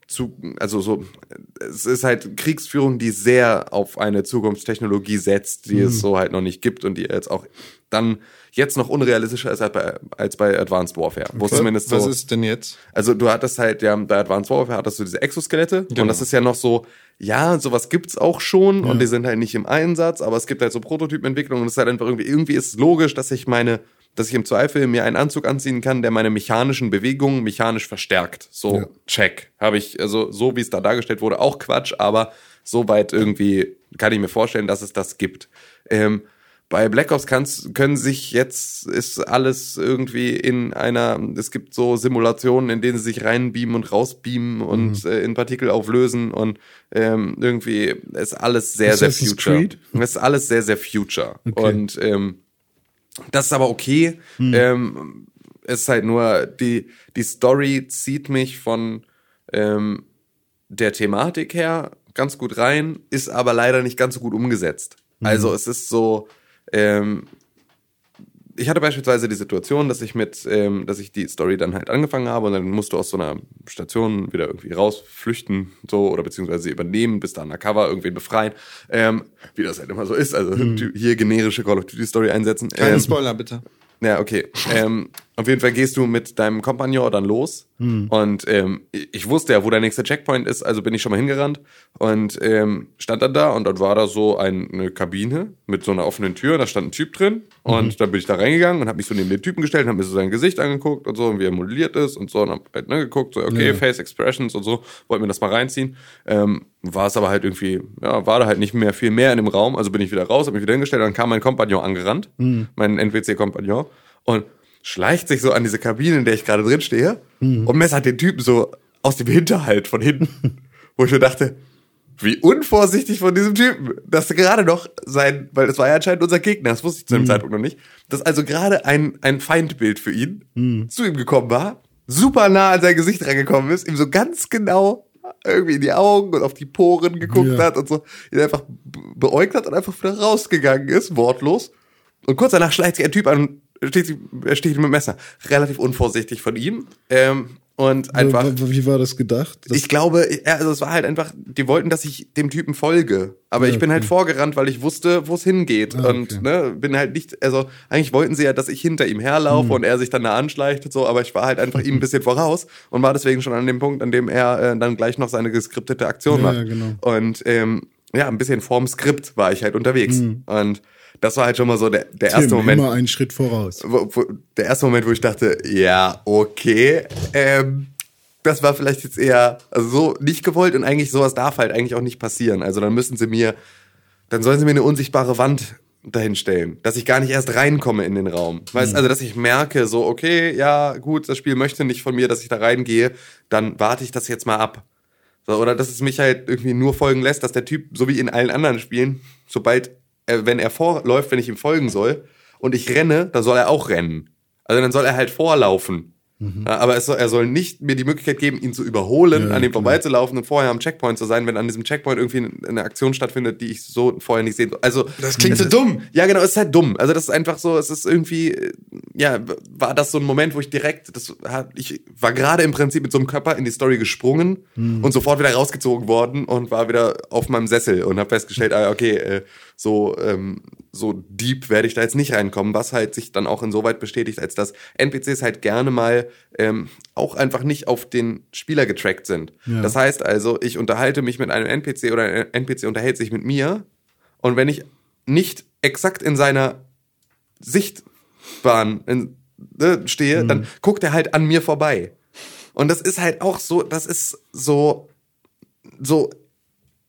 zu, also so, es ist halt Kriegsführung, die sehr auf eine Zukunftstechnologie setzt, die es so halt noch nicht gibt und die jetzt auch dann jetzt noch unrealistischer ist als bei, als bei Advanced Warfare. Wo es zumindest so, Was ist denn jetzt? also du hattest halt, ja, bei Advanced Warfare hattest du diese Exoskelette Genau. und das ist ja noch so, ja, sowas gibt's auch schon und die sind halt nicht im Einsatz, aber es gibt halt so Prototypenentwicklung und es ist halt einfach irgendwie, irgendwie ist es logisch, dass ich meine, dass ich im Zweifel mir einen Anzug anziehen kann, der meine mechanischen Bewegungen mechanisch verstärkt. So, Ja. check. Habe ich, also so wie es da dargestellt wurde, auch Quatsch, aber soweit irgendwie kann ich mir vorstellen, dass es das gibt. Ähm, bei Black Ops kann's, können sich jetzt, ist alles irgendwie in einer, es gibt so Simulationen, in denen sie sich reinbeamen und rausbeamen und äh, in Partikel auflösen und ähm, irgendwie ist alles sehr, sehr Assassin's future. Creed? Es ist alles sehr, sehr future. Okay. Und ähm, das ist aber okay. Ähm, es ist halt nur, die, die Story zieht mich von ähm, der Thematik her ganz gut rein, ist aber leider nicht ganz so gut umgesetzt. Also es ist so, ähm, ich hatte beispielsweise die Situation, dass ich mit, ähm, dass ich die Story dann halt angefangen habe und dann musst du aus so einer Station wieder irgendwie rausflüchten, so, oder beziehungsweise übernehmen, bis da undercover irgendwen befreien, ähm, wie das halt immer so ist, also hier generische Call of Duty Story einsetzen. Keine ähm, Spoiler, bitte. ja, okay. Ähm, auf jeden Fall gehst du mit deinem Kompagnon dann los. Und ähm, ich wusste ja, wo der nächste Checkpoint ist, also bin ich schon mal hingerannt. Und ähm, stand dann da und dann war da so ein, eine Kabine mit so einer offenen Tür, da stand ein Typ drin und dann bin ich da reingegangen und habe mich so neben den Typen gestellt, habe mir so sein Gesicht angeguckt und so und wie er modelliert ist und so. Und hab halt ne, geguckt, so okay, Ja. Face Expressions und so, wollte mir das mal reinziehen. Ähm, war es aber halt irgendwie, ja, war da halt nicht mehr viel mehr in dem Raum, also bin ich wieder raus, habe mich wieder hingestellt, dann kam mein Kompagnon angerannt, mein NPC-Kompagnon und schleicht sich so an diese Kabine, in der ich gerade drin stehe und messert den Typen so aus dem Hinterhalt von hinten, wo ich mir dachte, wie unvorsichtig von diesem Typen, dass gerade noch sein, weil das war ja anscheinend unser Gegner, das wusste ich zu dem Zeitpunkt noch nicht, dass also gerade ein, ein Feindbild für ihn zu ihm gekommen war, super nah an sein Gesicht rangekommen ist, ihm so ganz genau irgendwie in die Augen und auf die Poren geguckt Ja. hat und so, ihn einfach be- beäugt hat und einfach wieder rausgegangen ist, wortlos. Und kurz danach schleicht sich ein Typ an und steht, er steht mit dem Messer. Relativ unvorsichtig von ihm. Ähm, und einfach. Wie war das gedacht? Das, Ich glaube, ja, also es war halt einfach, die wollten, dass ich dem Typen folge. Aber ich bin halt vorgerannt, weil ich wusste, wo es hingeht. Ah, Und okay. ne, bin halt nicht, also eigentlich wollten sie ja, dass ich hinter ihm herlaufe Hm. und er sich dann da anschleicht und so, aber ich war halt einfach ihm ein bisschen voraus und war deswegen schon an dem Punkt, an dem er äh, dann gleich noch seine geskriptete Aktion Ja, macht. ja, genau. Und ähm, ja, ein bisschen vorm Skript war ich halt unterwegs. Und das war halt schon mal so der, der erste Tim, Moment immer einen Schritt voraus. wo, wo, der erste Moment, wo ich dachte, ja, okay, ähm, das war vielleicht jetzt eher also so nicht gewollt und eigentlich sowas darf halt eigentlich auch nicht passieren. Also dann müssen sie mir, dann sollen sie mir eine unsichtbare Wand dahin stellen, dass ich gar nicht erst reinkomme in den Raum. Weißt also, dass ich merke, so, okay, ja, gut, das Spiel möchte nicht von mir, dass ich da reingehe, dann warte ich das jetzt mal ab. So, oder dass es mich halt irgendwie nur folgen lässt, dass der Typ, so wie in allen anderen Spielen, sobald, wenn er vorläuft, wenn ich ihm folgen soll und ich renne, dann soll er auch rennen. Also dann soll er halt vorlaufen. Ja, aber soll, er soll nicht mir die Möglichkeit geben, ihn zu überholen, Ja, an ihm vorbeizulaufen und vorher am Checkpoint zu sein, wenn an diesem Checkpoint irgendwie eine Aktion stattfindet, die ich so vorher nicht sehen soll. Also, Das klingt so dumm. Ja, genau, es ist halt dumm. Also das ist einfach so, es ist irgendwie, äh, ja, war das so ein Moment, wo ich direkt, das hat, ich war gerade im Prinzip mit so einem Körper in die Story gesprungen und sofort wieder rausgezogen worden und war wieder auf meinem Sessel und habe festgestellt, ah, okay, äh, so ähm, so deep werde ich da jetzt nicht reinkommen, was halt sich dann auch insoweit bestätigt, als dass NPCs halt gerne mal ähm, auch einfach nicht auf den Spieler getrackt sind. Ja. Das heißt also, ich unterhalte mich mit einem NPC oder ein NPC unterhält sich mit mir und wenn ich nicht exakt in seiner Sichtbahn in, ne, stehe, dann guckt er halt an mir vorbei. Und das ist halt auch so, das ist so, so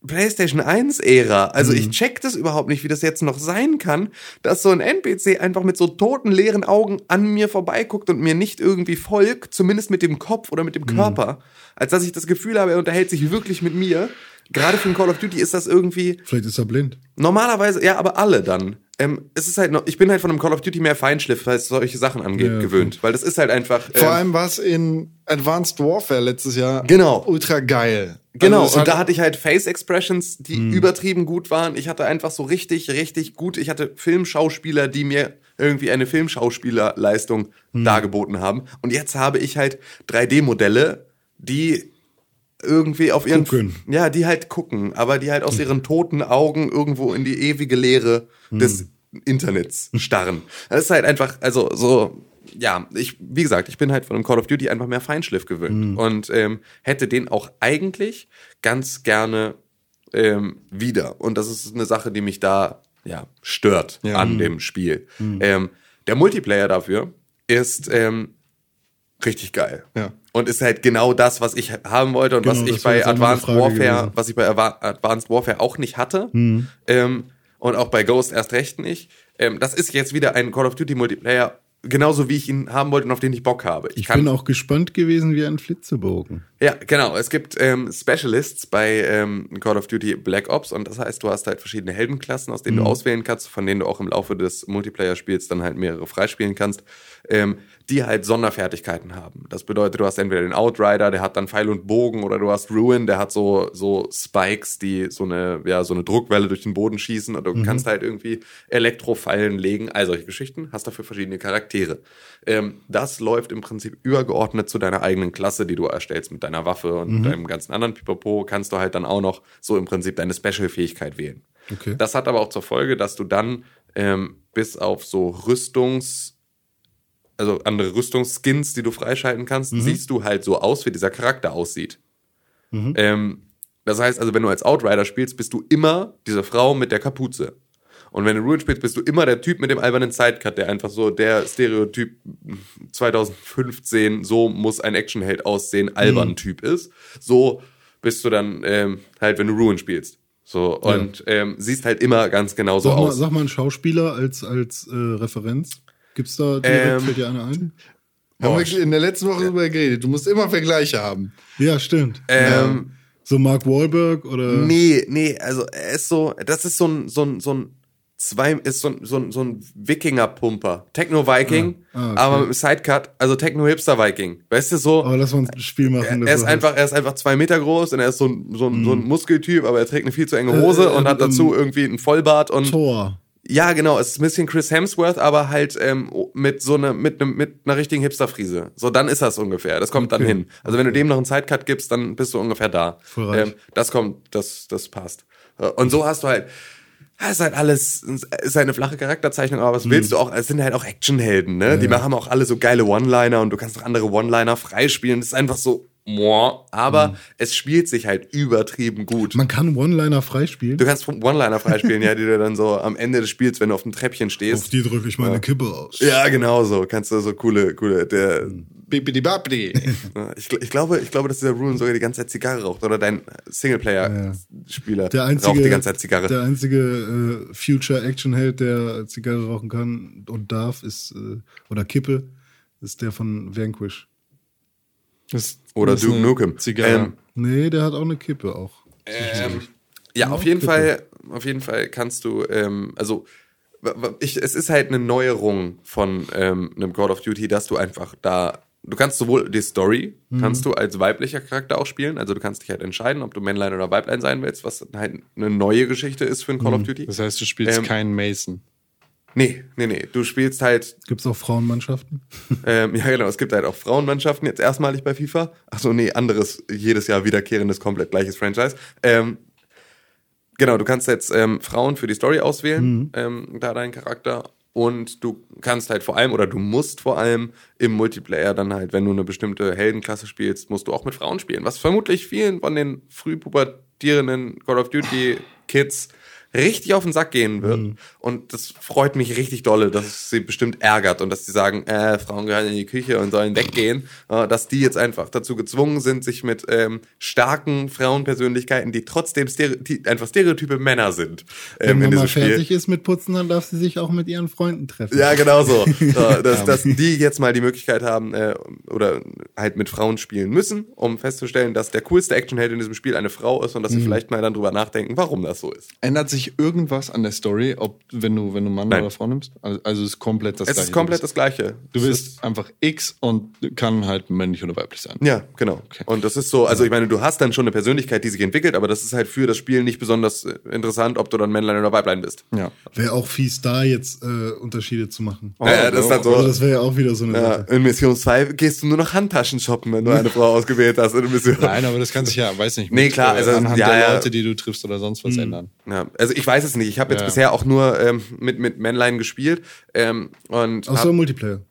PlayStation 1 Ära. Also ich check das überhaupt nicht, wie das jetzt noch sein kann, dass so ein NPC einfach mit so toten leeren Augen an mir vorbeiguckt und mir nicht irgendwie folgt, zumindest mit dem Kopf oder mit dem Körper, als dass ich das Gefühl habe, er unterhält sich wirklich mit mir. Gerade für ein Call of Duty ist das irgendwie Vielleicht ist er blind. Normalerweise, ja, aber alle dann. Ähm, es ist halt noch, ich bin halt von einem Call of Duty mehr Feinschliff, was solche Sachen angeht, Ja, gewöhnt. Weil das ist halt einfach. Vor ähm, allem war es in Advanced Warfare letztes Jahr Genau. ultra geil. Genau, Also und da hatte ich halt Face Expressions, die Hm. übertrieben gut waren. Ich hatte einfach so richtig, richtig gut. Ich hatte Filmschauspieler, die mir irgendwie eine Filmschauspielerleistung Hm. dargeboten haben. Und jetzt habe ich halt 3D-Modelle, die irgendwie auf ihren Gucken. ja, die halt gucken, aber die halt aus ihren toten Augen irgendwo in die ewige Leere des Internets starren. Das ist halt einfach, also so, ja, ich, wie gesagt, ich bin halt von einem Call of Duty einfach mehr Feinschliff gewöhnt und ähm, hätte den auch eigentlich ganz gerne ähm, wieder. Und das ist eine Sache, die mich da ja stört Ja. an dem Spiel. Ähm, der Multiplayer dafür ist ähm, richtig geil. Ja. Und ist halt genau das, was ich haben wollte und Genau, was ich bei Advanced Warfare, gewesen. was ich bei Advanced Warfare auch nicht hatte. Mhm. Ähm, und auch bei Ghost erst recht nicht. Ähm, das ist jetzt wieder ein Call of Duty Multiplayer, genauso wie ich ihn haben wollte und auf den ich Bock habe. Ich bin auch gespannt gewesen wie ein Flitzebogen. ja, genau. Es gibt ähm, Specialists bei ähm, Call of Duty Black Ops und das heißt, du hast halt verschiedene Heldenklassen, aus denen du auswählen kannst, von denen du auch im Laufe des Multiplayer-Spiels dann halt mehrere freispielen kannst. Ähm, die halt Sonderfertigkeiten haben. Das bedeutet, du hast entweder den Outrider, der hat dann Pfeil und Bogen, oder du hast Ruin, der hat so, so Spikes, die so eine, ja, so eine Druckwelle durch den Boden schießen, oder du kannst halt irgendwie Elektrofallen legen, all solche Geschichten, hast dafür verschiedene Charaktere. Ähm, das läuft im Prinzip übergeordnet zu deiner eigenen Klasse, die du erstellst mit deiner Waffe und deinem ganzen anderen Pipapo, kannst du halt dann auch noch so im Prinzip deine Special-Fähigkeit wählen. Okay. Das hat aber auch zur Folge, dass du dann ähm, bis auf so Rüstungs, also andere Rüstungsskins, die du freischalten kannst, siehst du halt so aus, wie dieser Charakter aussieht. Ähm, das heißt also, wenn du als Outrider spielst, bist du immer diese Frau mit der Kapuze. Und wenn du Ruin spielst, bist du immer der Typ mit dem albernen Sidecut, der einfach so der Stereotyp 2015, so muss ein Actionheld aussehen, albern Typ ist. So bist du dann ähm, halt, wenn du Ruin spielst. So, und ähm, siehst halt immer ganz genau so mal, aus. sag mal einen Schauspieler als, als äh, Referenz. Gibt's da direkt, Ähm, fällt dir einer ein? Haben wir in der letzten Woche drüber geredet. Du musst immer Vergleiche haben. Ja, stimmt. Ähm, So Mark Wahlberg oder. Nee, nee, also er ist so, das ist so ein, so ein, so ein zwei, ist so ein, so ein, so ein Wikinger-Pumper. Techno-Viking, Ah, ah, okay. aber mit einem Sidecut, also Techno-Hipster-Viking. Weißt du, so, Aber lass mal ein Spiel machen. er, er ist einfach, er ist einfach zwei Meter groß und er ist so ein, so ein, so ein Muskeltyp, aber er trägt eine viel zu enge Hose Äh, und hat ähm, dazu irgendwie einen Vollbart und, heißt. Ja, genau, es ist ein bisschen Chris Hemsworth, aber halt ähm, mit so einer mit einem mit einer richtigen Hipsterfriese. So dann ist das ungefähr. Das kommt dann Okay. hin. Also wenn du dem noch einen Sidecut gibst, dann bist du ungefähr da. Ähm, das kommt, das das passt. Äh, Und so hast du halt ja, ist halt alles, ist halt eine flache Charakterzeichnung, aber Mhm. was willst du auch? Es sind halt auch Actionhelden, ne? Die machen auch alle so geile One-Liner und du kannst auch andere One-Liner freispielen. Das ist einfach so, moah, aber es spielt sich halt übertrieben gut. Man kann One-Liner freispielen. Du kannst One-Liner freispielen, ja, die du dann so am Ende des Spiels, wenn du auf dem Treppchen Auf stehst. die drücke ich meine Kippe aus. Ja, genau so. Kannst du so coole, coole, der, Bipidi babidi. ich, ich glaube, ich glaube, dass dieser Ruin sogar die ganze Zeit Zigarre raucht oder dein Singleplayer-Spieler Der einzige, raucht die ganze Zeit Zigarre. Der einzige äh, Future-Action-Held, der Zigarre rauchen kann und darf, ist, äh, oder Kippe, ist der von Vanquish. Das Oder Duke Nukem. Zigarre. Ähm, Nee, der hat auch eine Kippe auch. Ähm, ja, auf jeden Fall, auf jeden Fall kannst du, ähm, also ich, es ist halt eine Neuerung von ähm, einem Call of Duty, dass du einfach da, du kannst sowohl die Story, kannst du als weiblicher Charakter auch spielen, also du kannst dich halt entscheiden, ob du Männlein oder Weiblein sein willst, was halt eine neue Geschichte ist für ein Call of Duty. das heißt, du spielst Ähm, keinen Mason. Nee, nee, nee, du spielst halt Gibt's auch Frauenmannschaften? ähm, ja, genau. Es gibt halt auch Frauenmannschaften jetzt erstmalig bei FIFA. Achso, nee, anderes, jedes Jahr wiederkehrendes, komplett gleiches Franchise. Ähm, genau, du kannst jetzt ähm, Frauen für die Story auswählen, ähm, da deinen Charakter. Und du kannst halt vor allem, oder du musst vor allem im Multiplayer dann halt, wenn du eine bestimmte Heldenklasse spielst, musst du auch mit Frauen spielen. Was vermutlich vielen von den früh pubertierenden Call of Duty Kids richtig auf den Sack gehen wird. Und das freut mich richtig dolle, dass es sie bestimmt ärgert und dass sie sagen, äh, Frauen gehören in die Küche und sollen weggehen, äh, dass die jetzt einfach dazu gezwungen sind, sich mit ähm, starken Frauenpersönlichkeiten, die trotzdem Stere die einfach stereotype Männer sind, ähm, Wenn in man mal Spiel. fertig ist mit Putzen, dann darf sie sich auch mit ihren Freunden treffen. Ja, genau so. so dass, dass die jetzt mal die Möglichkeit haben äh, oder halt mit Frauen spielen müssen, um festzustellen, dass der coolste Actionheld in diesem Spiel eine Frau ist und dass sie vielleicht mal dann drüber nachdenken, warum das so ist. Ändert sich irgendwas an der Story, ob wenn du, wenn du Mann Nein. oder Frau nimmst? Also, also es ist komplett das Es gleiche. ist komplett das Gleiche. du bist einfach X und kann halt männlich oder weiblich sein. Ja, genau. Und das ist so, also ich meine, du hast dann schon eine Persönlichkeit, die sich entwickelt, aber das ist halt für das Spiel nicht besonders äh, interessant, ob du dann Männlein oder Weiblein bist. Ja. Wäre auch fies, da jetzt äh, Unterschiede zu machen. ja, ja, das ist dann so. Also das wäre ja auch wieder so eine Ja, Sache. in Mission 2 gehst du nur noch Handtaschen shoppen, wenn du eine Frau ausgewählt hast in Mission. Nein, aber das kann sich ja, weiß nicht, Nee, klar, äh, also, anhand ja, der. Leute, die du triffst oder sonst was ändern. Ja, also ich weiß es nicht. Ich habe jetzt Ja. bisher auch nur ähm, mit, mit Männlein gespielt. Ähm, und Außer hab, im Multiplayer.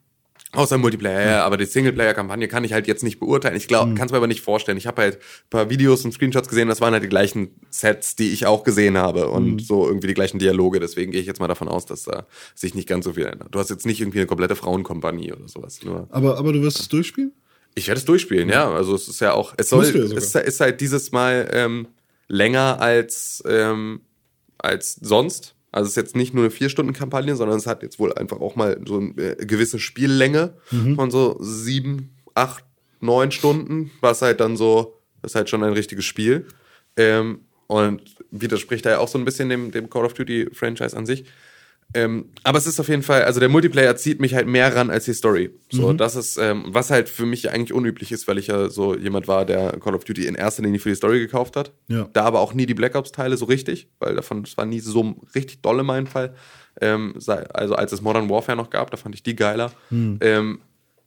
außer Multiplayer, ja, aber die Singleplayer-Kampagne kann ich halt jetzt nicht beurteilen. Ich glaube, kann es mir aber nicht vorstellen. Ich habe halt ein paar Videos und Screenshots gesehen, das waren halt die gleichen Sets, die ich auch gesehen habe und so irgendwie die gleichen Dialoge. Deswegen gehe ich jetzt mal davon aus, dass da sich nicht ganz so viel ändert. Du hast jetzt nicht irgendwie eine komplette Frauenkompanie oder sowas. Nur Aber, aber du wirst es durchspielen? ich werde es durchspielen, ja. Also es ist ja auch, es soll, ja es ist halt dieses Mal ähm, länger als ähm, als sonst. Also es ist jetzt nicht nur eine vier Stunden Kampagne, sondern es hat jetzt wohl einfach auch mal so eine äh, gewisse Spiellänge Mhm. von so sieben, acht, neun Stunden, was halt dann so, das ist halt schon ein richtiges Spiel. Ähm, und widerspricht da ja auch so ein bisschen dem, dem Call of Duty Franchise an sich. Ähm, aber es ist auf jeden Fall, also der Multiplayer zieht mich halt mehr ran als die Story. So, Mhm. das ist, ähm, was halt für mich eigentlich unüblich ist, weil ich ja so jemand war, der Call of Duty in erster Linie für die Story gekauft hat. Ja. Da aber auch nie die Black Ops-Teile so richtig, weil davon, das war nie so richtig doll in meinem Fall. Ähm, also als es Modern Warfare noch gab, da fand ich die geiler. Hm.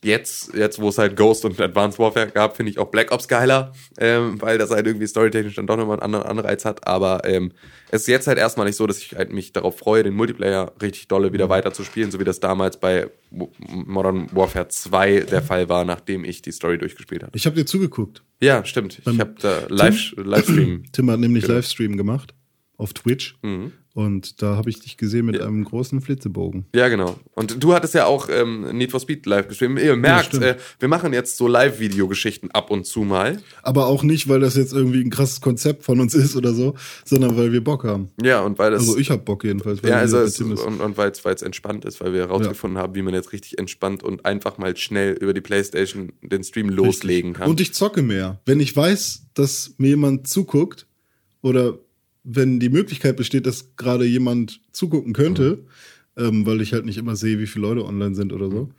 Jetzt, jetzt, wo es halt Ghost und Advanced Warfare gab, finde ich auch Black Ops geiler, ähm, weil das halt irgendwie storytechnisch dann doch nochmal einen anderen Anreiz hat. Aber ähm, es ist jetzt halt erstmal nicht so, dass ich halt mich darauf freue, den Multiplayer richtig dolle wieder weiter zu spielen, so wie das damals bei Mo- Modern Warfare 2 der Fall war, nachdem ich die Story durchgespielt habe. Ich habe dir zugeguckt. Ja, stimmt. Ich habe da Live Livestream. Tim hat nämlich. Livestream gemacht auf Twitch. Mhm. Und da habe ich dich gesehen mit einem großen Flitzebogen. Ja, genau. Und du hattest ja auch ähm, Need for Speed live gespielt. Ihr merkt, stimmt. äh, wir machen jetzt so Live-Videogeschichten ab und zu mal. Aber auch nicht, weil das jetzt irgendwie ein krasses Konzept von uns ist oder so, sondern weil wir Bock haben. Ja, und weil das. Also ich habe Bock jedenfalls. weil ja, also es, und, und weil es entspannt ist, weil wir herausgefunden haben, wie man jetzt richtig entspannt und einfach mal schnell über die Playstation den Stream loslegen kann. Und ich zocke mehr. Wenn ich weiß, dass mir jemand zuguckt oder wenn die Möglichkeit besteht, dass gerade jemand zugucken könnte, Mhm. ähm, weil ich halt nicht immer sehe, wie viele Leute online sind oder so,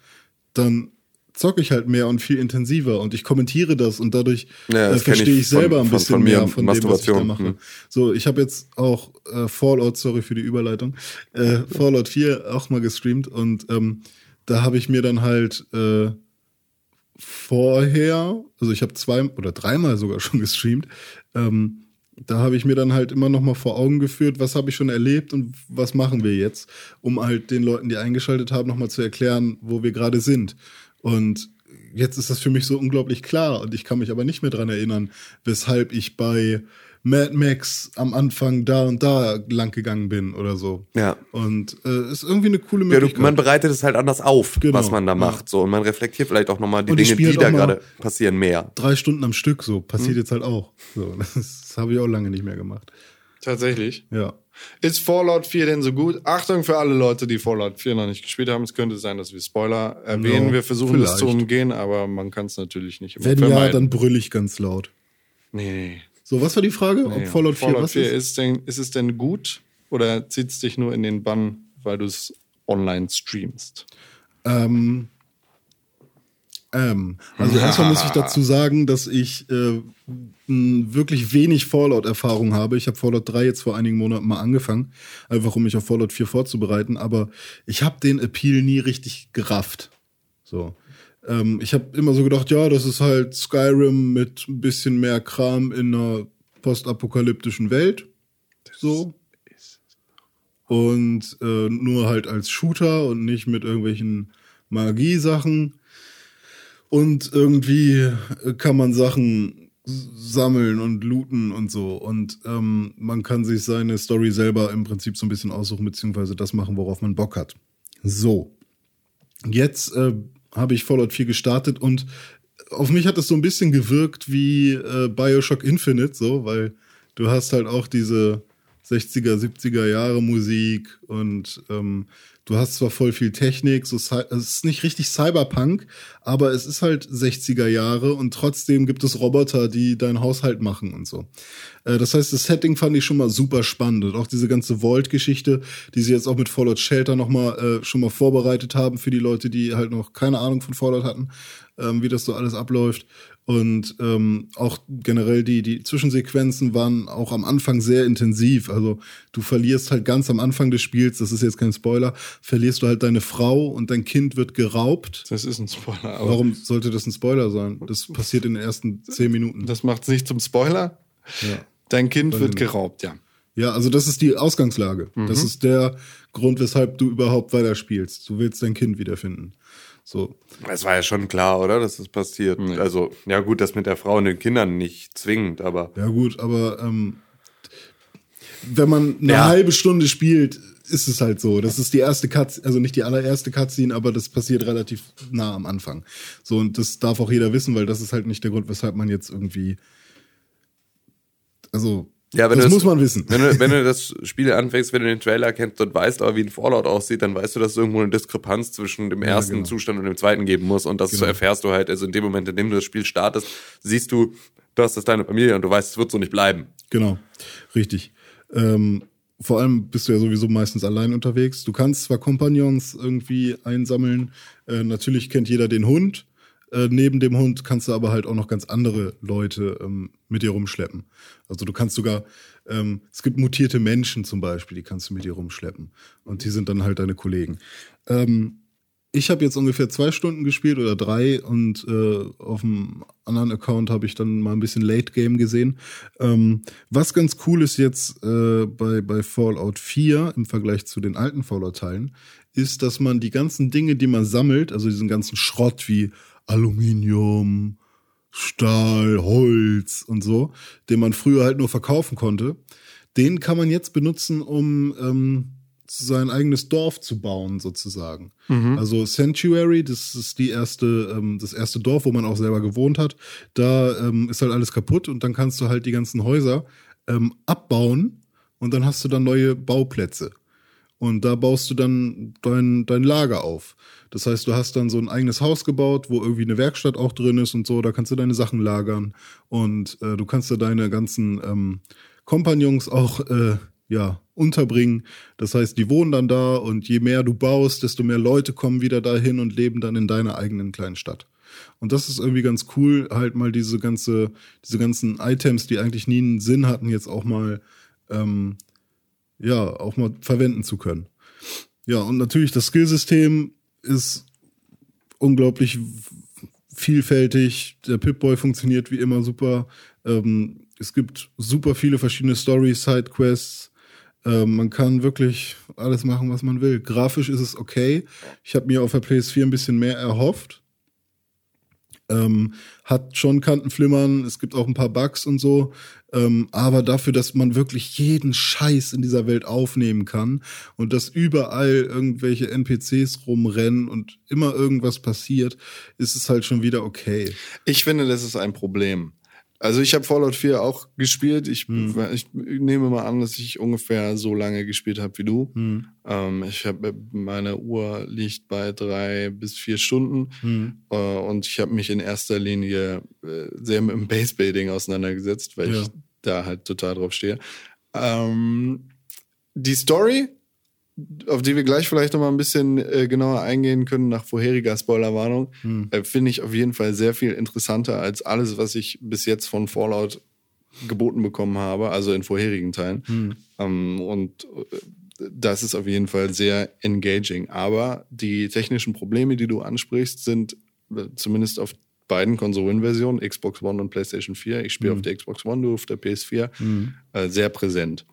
dann zocke ich halt mehr und viel intensiver und ich kommentiere das und dadurch Ja, äh, das kenn verstehe ich ich selber von- ein von- bisschen von mir, mehr von dem, was ich da mache. Hm. So, ich habe jetzt auch äh, Fallout, sorry für die Überleitung, äh, Fallout 4 auch mal gestreamt und ähm, da habe ich mir dann halt äh, vorher, also ich habe zwei oder dreimal sogar schon gestreamt, ähm, da habe ich mir dann halt immer noch mal vor Augen geführt, was habe ich schon erlebt und was machen wir jetzt, um halt den Leuten, die eingeschaltet haben, noch mal zu erklären, wo wir gerade sind. Und jetzt ist das für mich so unglaublich klar und ich kann mich aber nicht mehr dran erinnern, weshalb ich bei Mad Max am Anfang da und da lang gegangen bin oder so. Ja. Und äh, ist irgendwie eine coole ja, Möglichkeit. du, man bereitet es halt anders auf, Genau, was man da ja. macht. So, und man reflektiert vielleicht auch nochmal die Dinge, die da gerade passieren, mehr. drei Stunden am Stück so. Passiert Hm. jetzt halt auch. So, das das habe ich auch lange nicht mehr gemacht. Tatsächlich. Ja. Ist Fallout 4 denn so gut? Achtung für alle Leute, die Fallout 4 noch nicht gespielt haben. Es könnte sein, dass wir Spoiler erwähnen. Ja, wir versuchen das zu vielleicht. umgehen, aber man kann es natürlich nicht immer Wenn ja, vermeiden. dann brüll ich ganz laut. nee, nee. So, was war die Frage? nee. Ob Fallout 4 was 4 ist? ist, denn, ist es denn gut oder zieht es dich nur in den Bann, weil du es online streamst? Ähm, ähm, also erstmal muss ich dazu sagen, dass ich äh, wirklich wenig Fallout-Erfahrung habe. Ich habe Fallout 3 jetzt vor einigen Monaten mal angefangen, einfach um mich auf Fallout 4 vorzubereiten, aber ich habe den Appeal nie richtig gerafft. So. Ähm, ich habe immer so gedacht, ja, das ist halt Skyrim mit ein bisschen mehr Kram in einer postapokalyptischen Welt. So. Und äh, nur halt als Shooter und nicht mit irgendwelchen Magiesachen. Und irgendwie äh, kann man Sachen sammeln und looten und so. Und ähm, man kann sich seine Story selber im Prinzip so ein bisschen aussuchen, beziehungsweise das machen, worauf man Bock hat. So. Jetzt äh, habe ich Fallout 4 gestartet und auf mich hat es so ein bisschen gewirkt wie äh, Bioshock Infinite, so, weil du hast halt auch diese 60er, 70er Jahre Musik und ähm, du hast zwar voll viel Technik, so Cy- es ist nicht richtig Cyberpunk, aber es ist halt 60er Jahre und trotzdem gibt es Roboter, die deinen Haushalt machen und so. Äh, das heißt, das Setting fand ich schon mal super spannend und auch diese ganze Vault-Geschichte, die sie jetzt auch mit Fallout Shelter noch mal äh, schon mal vorbereitet haben für die Leute, die halt noch keine Ahnung von Fallout hatten, ähm, wie das so alles abläuft. Und ähm, auch generell die, die Zwischensequenzen waren auch am Anfang sehr intensiv. Also du verlierst halt ganz am Anfang des Spiels, das ist jetzt kein Spoiler, verlierst du halt deine Frau und dein Kind wird geraubt. Das ist ein Spoiler. Aber Warum sollte das ein Spoiler sein? Das passiert in den ersten zehn Minuten. Das macht es nicht zum Spoiler. Ja. Dein Kind Weiß wird geraubt, ja. Ja, also das ist die Ausgangslage. Das ist der Grund, weshalb du überhaupt weiterspielst. Du willst dein Kind wiederfinden. So. Es war ja schon klar, oder, dass das passiert. Also, ja gut, das mit der Frau und den Kindern nicht zwingend, aber Ja, gut, aber ähm, wenn man eine Ja. halbe Stunde spielt, ist es halt so. Das ist die erste Cutscene, also nicht die allererste Cutscene, aber das passiert relativ nah am Anfang. So, und das darf auch jeder wissen, weil das ist halt nicht der Grund, weshalb man jetzt irgendwie. Also, Ja, wenn das du muss man wissen. Wenn du, wenn du das Spiel anfängst, wenn du den Trailer kennst und weißt aber, wie ein Fallout aussieht, dann weißt du, dass es irgendwo eine Diskrepanz zwischen dem ersten genau. Zustand und dem zweiten geben muss. Und das Genau. erfährst du halt, also in dem Moment, in dem du das Spiel startest, siehst du, das ist deine Familie und du weißt, es wird so nicht bleiben. Genau, richtig. Ähm, vor allem bist du ja sowieso meistens allein unterwegs. Du kannst zwar Kompagnons irgendwie einsammeln, äh, natürlich kennt jeder den Hund. Äh, neben dem Hund kannst du aber halt auch noch ganz andere Leute ähm, mit dir rumschleppen. Also du kannst sogar, ähm, es gibt mutierte Menschen zum Beispiel, die kannst du mit dir rumschleppen. Und die sind dann halt deine Kollegen. Ähm, ich habe jetzt ungefähr zwei Stunden gespielt oder drei und äh, auf dem anderen Account habe ich dann mal ein bisschen Late Game gesehen. Ähm, was ganz cool ist jetzt äh, bei, bei Fallout 4 im Vergleich zu den alten Fallout-Teilen, ist, dass man die ganzen Dinge, die man sammelt, also diesen ganzen Schrott wie Aluminium, Stahl, Holz und so, den man früher halt nur verkaufen konnte, den kann man jetzt benutzen, um ähm, sein eigenes Dorf zu bauen, sozusagen. Also Sanctuary, das ist die erste, ähm, das erste Dorf, wo man auch selber gewohnt hat. Da ähm, ist halt alles kaputt und dann kannst du halt die ganzen Häuser ähm, abbauen und dann hast du dann neue Bauplätze. Und da baust du dann dein, dein Lager auf. Das heißt, du hast dann so ein eigenes Haus gebaut, wo irgendwie eine Werkstatt auch drin ist und so. Da kannst du deine Sachen lagern und äh, du kannst da deine ganzen ähm, Kompagnons auch äh, ja unterbringen. Das heißt, die wohnen dann da und je mehr du baust, desto mehr Leute kommen wieder dahin und leben dann in deiner eigenen kleinen Stadt. Und das ist irgendwie ganz cool, halt mal diese ganze, diese ganzen Items, die eigentlich nie einen Sinn hatten, jetzt auch mal ähm, ja, auch mal verwenden zu können. Ja, und natürlich das Skillsystem ist unglaublich vielfältig. Der Pip-Boy funktioniert wie immer super. Ähm, es gibt super viele verschiedene Stories, Sidequests. Ähm, man kann wirklich alles machen, was man will. Grafisch ist es okay. Ich habe mir auf der PS4 ein bisschen mehr erhofft. Ähm, hat schon Kantenflimmern, es gibt auch ein paar Bugs und so. Ähm, aber dafür, dass man wirklich jeden Scheiß in dieser Welt aufnehmen kann und dass überall irgendwelche NPCs rumrennen und immer irgendwas passiert, ist es halt schon wieder okay. Ich finde, das ist ein Problem. Also ich habe Fallout 4 auch gespielt. Ich, ich nehme mal an, dass ich ungefähr so lange gespielt habe wie du. Ähm, ich habe meine Uhr liegt bei drei bis vier Stunden äh, und ich habe mich in erster Linie äh, sehr mit dem Basebuilding auseinandergesetzt, weil Ja. ich da halt total drauf stehe. Ähm, die Story, auf die wir gleich vielleicht noch mal ein bisschen äh, genauer eingehen können nach vorheriger Spoilerwarnung, äh, finde ich auf jeden Fall sehr viel interessanter als alles, was ich bis jetzt von Fallout geboten bekommen habe, also in vorherigen Teilen. Ähm, und äh, das ist auf jeden Fall sehr engaging. Aber die technischen Probleme, die du ansprichst, sind äh, zumindest auf beiden Konsolenversionen, Xbox One und PlayStation 4, ich spiele auf der Xbox One, du auf der PS4, äh, sehr präsent.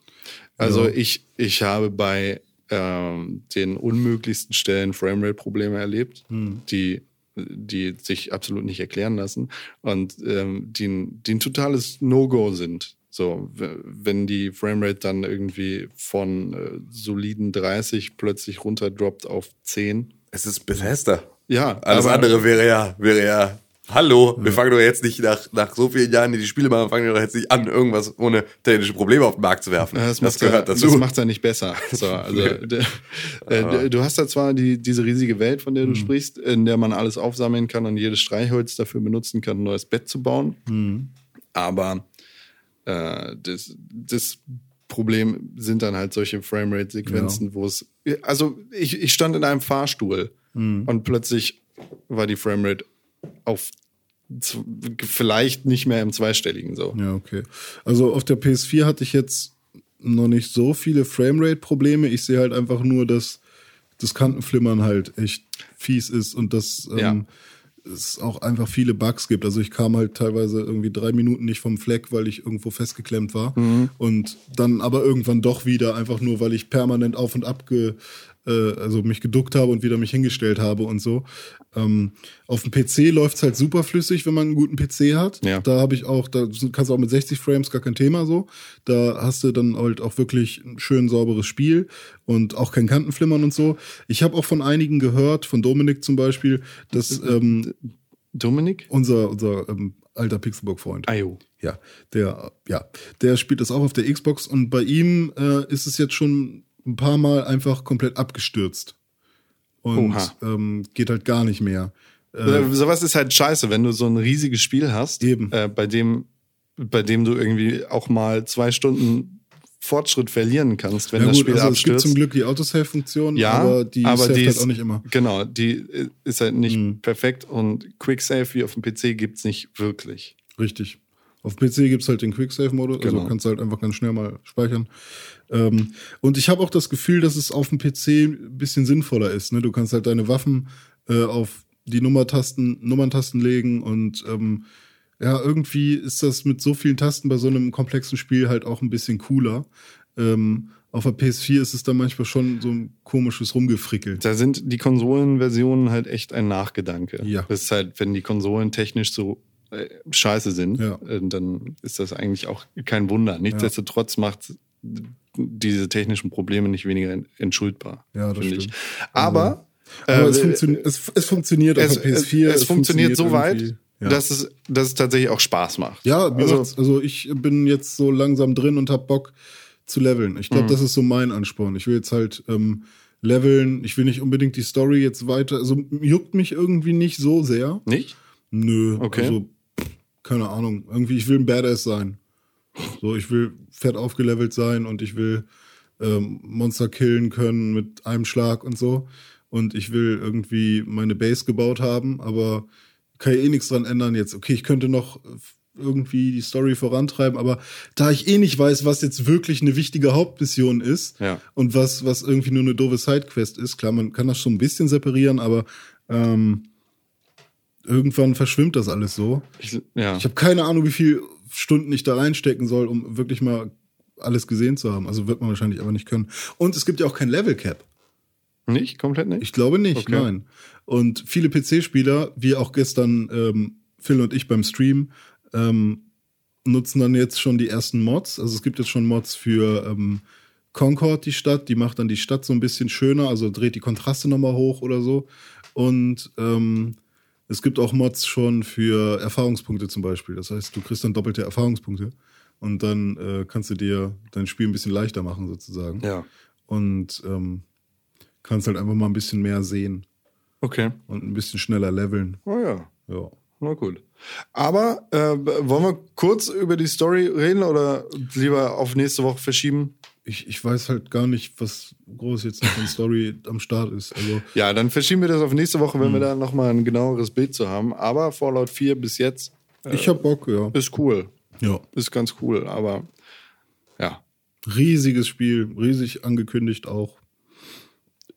Also Ja. ich, ich habe bei den unmöglichsten Stellen Framerate-Probleme erlebt, die, die sich absolut nicht erklären lassen und ähm, die, die ein totales No-Go sind. So, wenn die Framerate dann irgendwie von äh, soliden 30 plötzlich runterdroppt auf 10. Es ist Bethesda. Ja, Alles aber- andere wäre ja, wäre ja. Hallo, wir fangen doch jetzt nicht nach, nach so vielen Jahren, die die Spiele machen, fangen wir doch jetzt nicht an, irgendwas ohne technische Probleme auf den Markt zu werfen. Ja, Das, macht's gehört ja, dazu. Das macht ja nicht besser. So, also, äh, du hast da zwar die, diese riesige Welt, von der du sprichst, in der man alles aufsammeln kann und jedes Streichholz dafür benutzen kann, ein neues Bett zu bauen. Aber äh, das, das Problem sind dann halt solche Framerate-Sequenzen, wo es. Also, ich, ich stand in einem Fahrstuhl und plötzlich war die Framerate auf vielleicht nicht mehr im zweistelligen so. Ja, okay. Also auf der PS4 hatte ich jetzt noch nicht so viele Framerate-Probleme. Ich sehe halt einfach nur, dass das Kantenflimmern halt echt fies ist und dass ähm, Ja. es auch einfach viele Bugs gibt. Also ich kam halt teilweise irgendwie drei Minuten nicht vom Fleck, weil ich irgendwo festgeklemmt war. Und dann aber irgendwann doch wieder, einfach nur, weil ich permanent auf und ab ge, äh, also mich geduckt habe und wieder mich hingestellt habe und so. Ähm, auf dem PC läuft's halt super flüssig, wenn man einen guten PC hat. Ja. Da habe ich auch, da kannst du auch mit 60 Frames gar kein Thema so. Da hast du dann halt auch wirklich ein schön sauberes Spiel und auch kein Kantenflimmern und so. Ich habe auch von einigen gehört, von Dominik zum Beispiel, dass ähm, Dominik? unser, unser ähm, alter Pixelburg-Freund, Ayo. ja, der, ja, der spielt das auch auf der Xbox und bei ihm äh, ist es jetzt schon ein paar Mal einfach komplett abgestürzt. Und ähm, geht halt gar nicht mehr. Äh, Äh, Sowas ist halt scheiße, wenn du so ein riesiges Spiel hast. Äh, bei dem, bei dem du irgendwie auch mal zwei Stunden Fortschritt verlieren kannst, wenn ja das gut, Spiel also es gibt abstürzt. zum Glück die Autosave-Funktion, ja, aber die aber die halt ist, auch nicht immer. Genau, die äh, ist halt nicht Mhm. perfekt und Quicksave wie auf dem PC gibt's nicht wirklich. Richtig. Auf PC gibt's halt den Quicksave-Modus, Genau. also kannst halt einfach ganz schnell mal speichern. Ähm, und ich habe auch das Gefühl, dass es auf dem PC ein bisschen sinnvoller ist. Ne? Du kannst halt deine Waffen äh, auf die Nummertasten, Nummerntasten legen und ähm, ja, irgendwie ist das mit so vielen Tasten bei so einem komplexen Spiel halt auch ein bisschen cooler. Ähm, auf der PS4 ist es dann manchmal schon so ein komisches Rumgefrickel. Da sind die Konsolenversionen halt echt ein Nachgedanke. Ja. Das ist halt, wenn die Konsolen technisch so äh, scheiße sind, Ja. äh, dann ist das eigentlich auch kein Wunder. Nichtsdestotrotz macht diese technischen Probleme nicht weniger en- entschuldbar. Ja, das finde ich. stimmt. Aber, Aber äh, es, funktio es, es funktioniert es, auf der es, PS4. es funktioniert so weit. Ja. dass, es, dass es tatsächlich auch Spaß macht. Ja, also, also ich bin jetzt so langsam drin und hab Bock zu leveln. Ich Mhm. glaube, das ist so mein Ansporn. Ich will jetzt halt ähm, leveln. Ich will nicht unbedingt die Story jetzt weiter. Also juckt mich irgendwie nicht so sehr. nicht? Nö. Okay. Also keine Ahnung. Irgendwie ich will ein Badass sein. So, ich will fett aufgelevelt sein und ich will ähm, Monster killen können mit einem Schlag und so. Und ich will irgendwie meine Base gebaut haben, aber kann ja eh nichts dran ändern jetzt. Okay, ich könnte noch äh, irgendwie die Story vorantreiben, aber da ich eh nicht weiß, was jetzt wirklich eine wichtige Hauptmission ist Ja. und was, was irgendwie nur eine doofe Sidequest ist, klar, man kann das schon ein bisschen separieren, aber ähm, irgendwann verschwimmt das alles so. Ich, ja. Ich habe keine Ahnung, wie viel Stunden ich da reinstecken soll, um wirklich mal alles gesehen zu haben. Also wird man wahrscheinlich aber nicht können. Und es gibt ja auch kein Level Cap. nicht? Komplett nicht? Ich glaube nicht, Okay. nein. Und viele PC-Spieler, wie auch gestern ähm, Phil und ich beim Stream, ähm, nutzen dann jetzt schon die ersten Mods. Also es gibt jetzt schon Mods für ähm, Concord, die Stadt. Die macht dann die Stadt so ein bisschen schöner, also dreht die Kontraste nochmal hoch oder so. Und ähm, es gibt auch Mods schon für Erfahrungspunkte zum Beispiel. Das heißt, du kriegst dann doppelte Erfahrungspunkte. Und dann äh, kannst du dir dein Spiel ein bisschen leichter machen, sozusagen. Ja. Und ähm, kannst halt einfach mal ein bisschen mehr sehen Okay. und ein bisschen schneller leveln. Oh ja. Ja. Na gut. Aber äh, wollen wir kurz über die Story reden oder lieber auf nächste Woche verschieben? Ich, ich weiß halt gar nicht, was groß jetzt noch in Story am Start ist. Also, Ja, dann verschieben wir das auf nächste Woche, wenn wir Hm. da nochmal ein genaueres Bild zu haben. Aber Fallout 4 bis jetzt ich hab Bock, ja. ist cool. Ja. Ist ganz cool, aber ja, Riesiges Spiel, riesig angekündigt auch.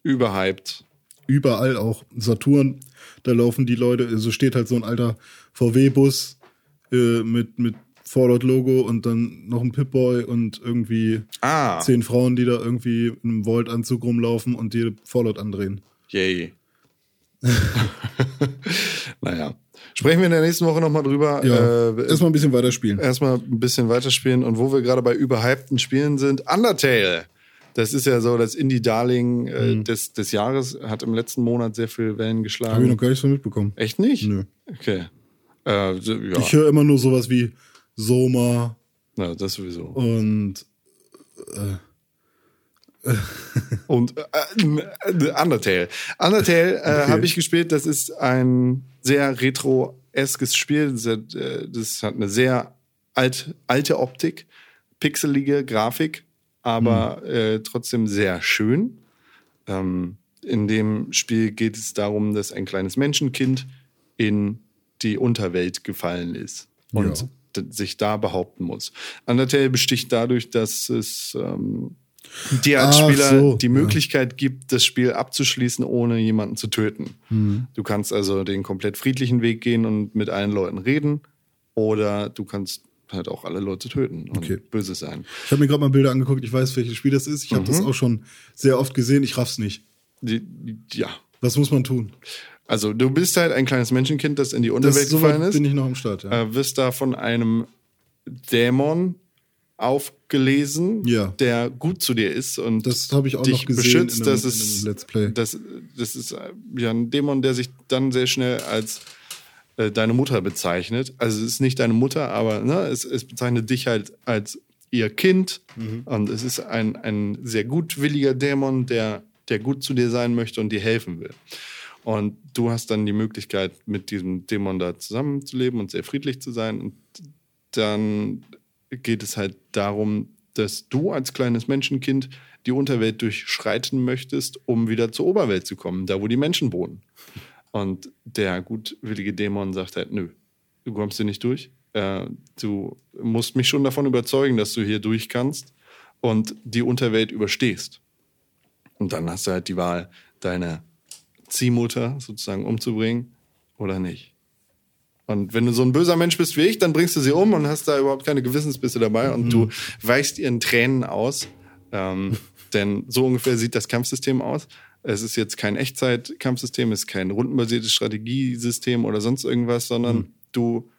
überhyped. Überall auch. Saturn, da laufen die Leute, also steht halt so ein alter VW-Bus äh, mit, mit Fallout-Logo und dann noch ein Pip-Boy und irgendwie Ah, zehn Frauen, die da irgendwie in einem Volt-Anzug rumlaufen und die Fallout andrehen. yay. naja. Sprechen wir in der nächsten Woche nochmal drüber. Ja, Äh, erstmal ein bisschen weiterspielen. erstmal ein bisschen weiterspielen. Und wo wir gerade bei überhypten Spielen sind, Undertale. Das ist ja so das Indie-Darling äh, des, des Jahres, hat im letzten Monat sehr viel Wellen Habe ich geschlagen. noch gar nicht so mitbekommen. Echt nicht? Nö. Okay. Äh, ja, Ich höre immer nur sowas wie Soma ja, das sowieso. und Und äh, äh, Undertale. Undertale äh, Okay. habe ich gespielt. Das ist ein sehr retro-eskes Spiel. Das hat, äh, das hat eine sehr alt, alte Optik, pixelige Grafik, aber äh, trotzdem sehr schön. Ähm, in dem Spiel geht es darum, dass ein kleines Menschenkind in die Unterwelt gefallen ist und Ja. Sich da behaupten muss. Undertale besticht dadurch, dass es ähm, dir als Ach Spieler so, die ja. Möglichkeit gibt, das Spiel abzuschließen, ohne jemanden zu töten. Hm. Du kannst also den komplett friedlichen Weg gehen und mit allen Leuten reden, oder du kannst halt auch alle Leute töten und Okay. böse sein. ich habe mir gerade mal Bilder angeguckt. Ich weiß, welches Spiel das ist. Ich habe Mhm. das auch schon sehr oft gesehen. Ich raff's nicht. Die, ja. Was muss man tun? Also du bist halt ein kleines Menschenkind, das in die Das, Unterwelt so gefallen ist. bin ich noch am Start. Ja. äh, wirst da von einem Dämon aufgelesen, Ja. der gut zu dir ist und Das habe ich auch dich noch gesehen beschützt. einem, das ist Let's Play. Das, das ist äh, ja ein Dämon, der sich dann sehr schnell als äh, deine Mutter bezeichnet. Also es ist nicht deine Mutter, aber ne, es, es bezeichnet dich halt als ihr Kind. Mhm. Und es ist ein, ein sehr gutwilliger Dämon, der, der gut zu dir sein möchte und dir helfen will. Und du hast dann die Möglichkeit, mit diesem Dämon da zusammenzuleben und sehr friedlich zu sein. Und dann geht es halt darum, dass du als kleines Menschenkind die Unterwelt durchschreiten möchtest, um wieder zur Oberwelt zu kommen, da wo die Menschen wohnen. Und der gutwillige Dämon sagt halt, nö, du kommst hier nicht durch. Äh, du musst mich schon davon überzeugen, dass du hier durch kannst und die Unterwelt überstehst. Und dann hast du halt die Wahl, deine Ziehmutter sozusagen umzubringen oder nicht. Und wenn du so ein böser Mensch bist wie ich, dann bringst du sie um und hast da überhaupt keine Gewissensbisse dabei und du weichst ihren Tränen aus. Ähm, denn so ungefähr sieht das Kampfsystem aus. Es ist jetzt kein Echtzeit-Kampfsystem, es ist kein rundenbasiertes Strategiesystem oder sonst irgendwas, sondern du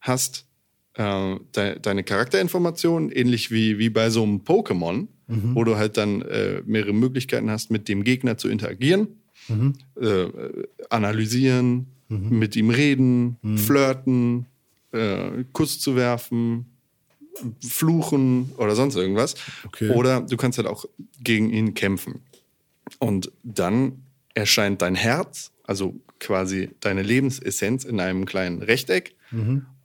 hast äh, de deine Charakterinformationen, ähnlich wie, wie bei so einem Pokémon, wo du halt dann äh, mehrere Möglichkeiten hast, mit dem Gegner zu interagieren, äh, analysieren, mit ihm reden, flirten, äh, Kuss zu werfen, fluchen oder sonst irgendwas. Okay. Oder du kannst halt auch gegen ihn kämpfen. Und dann erscheint dein Herz, also quasi deine Lebensessenz in einem kleinen Rechteck.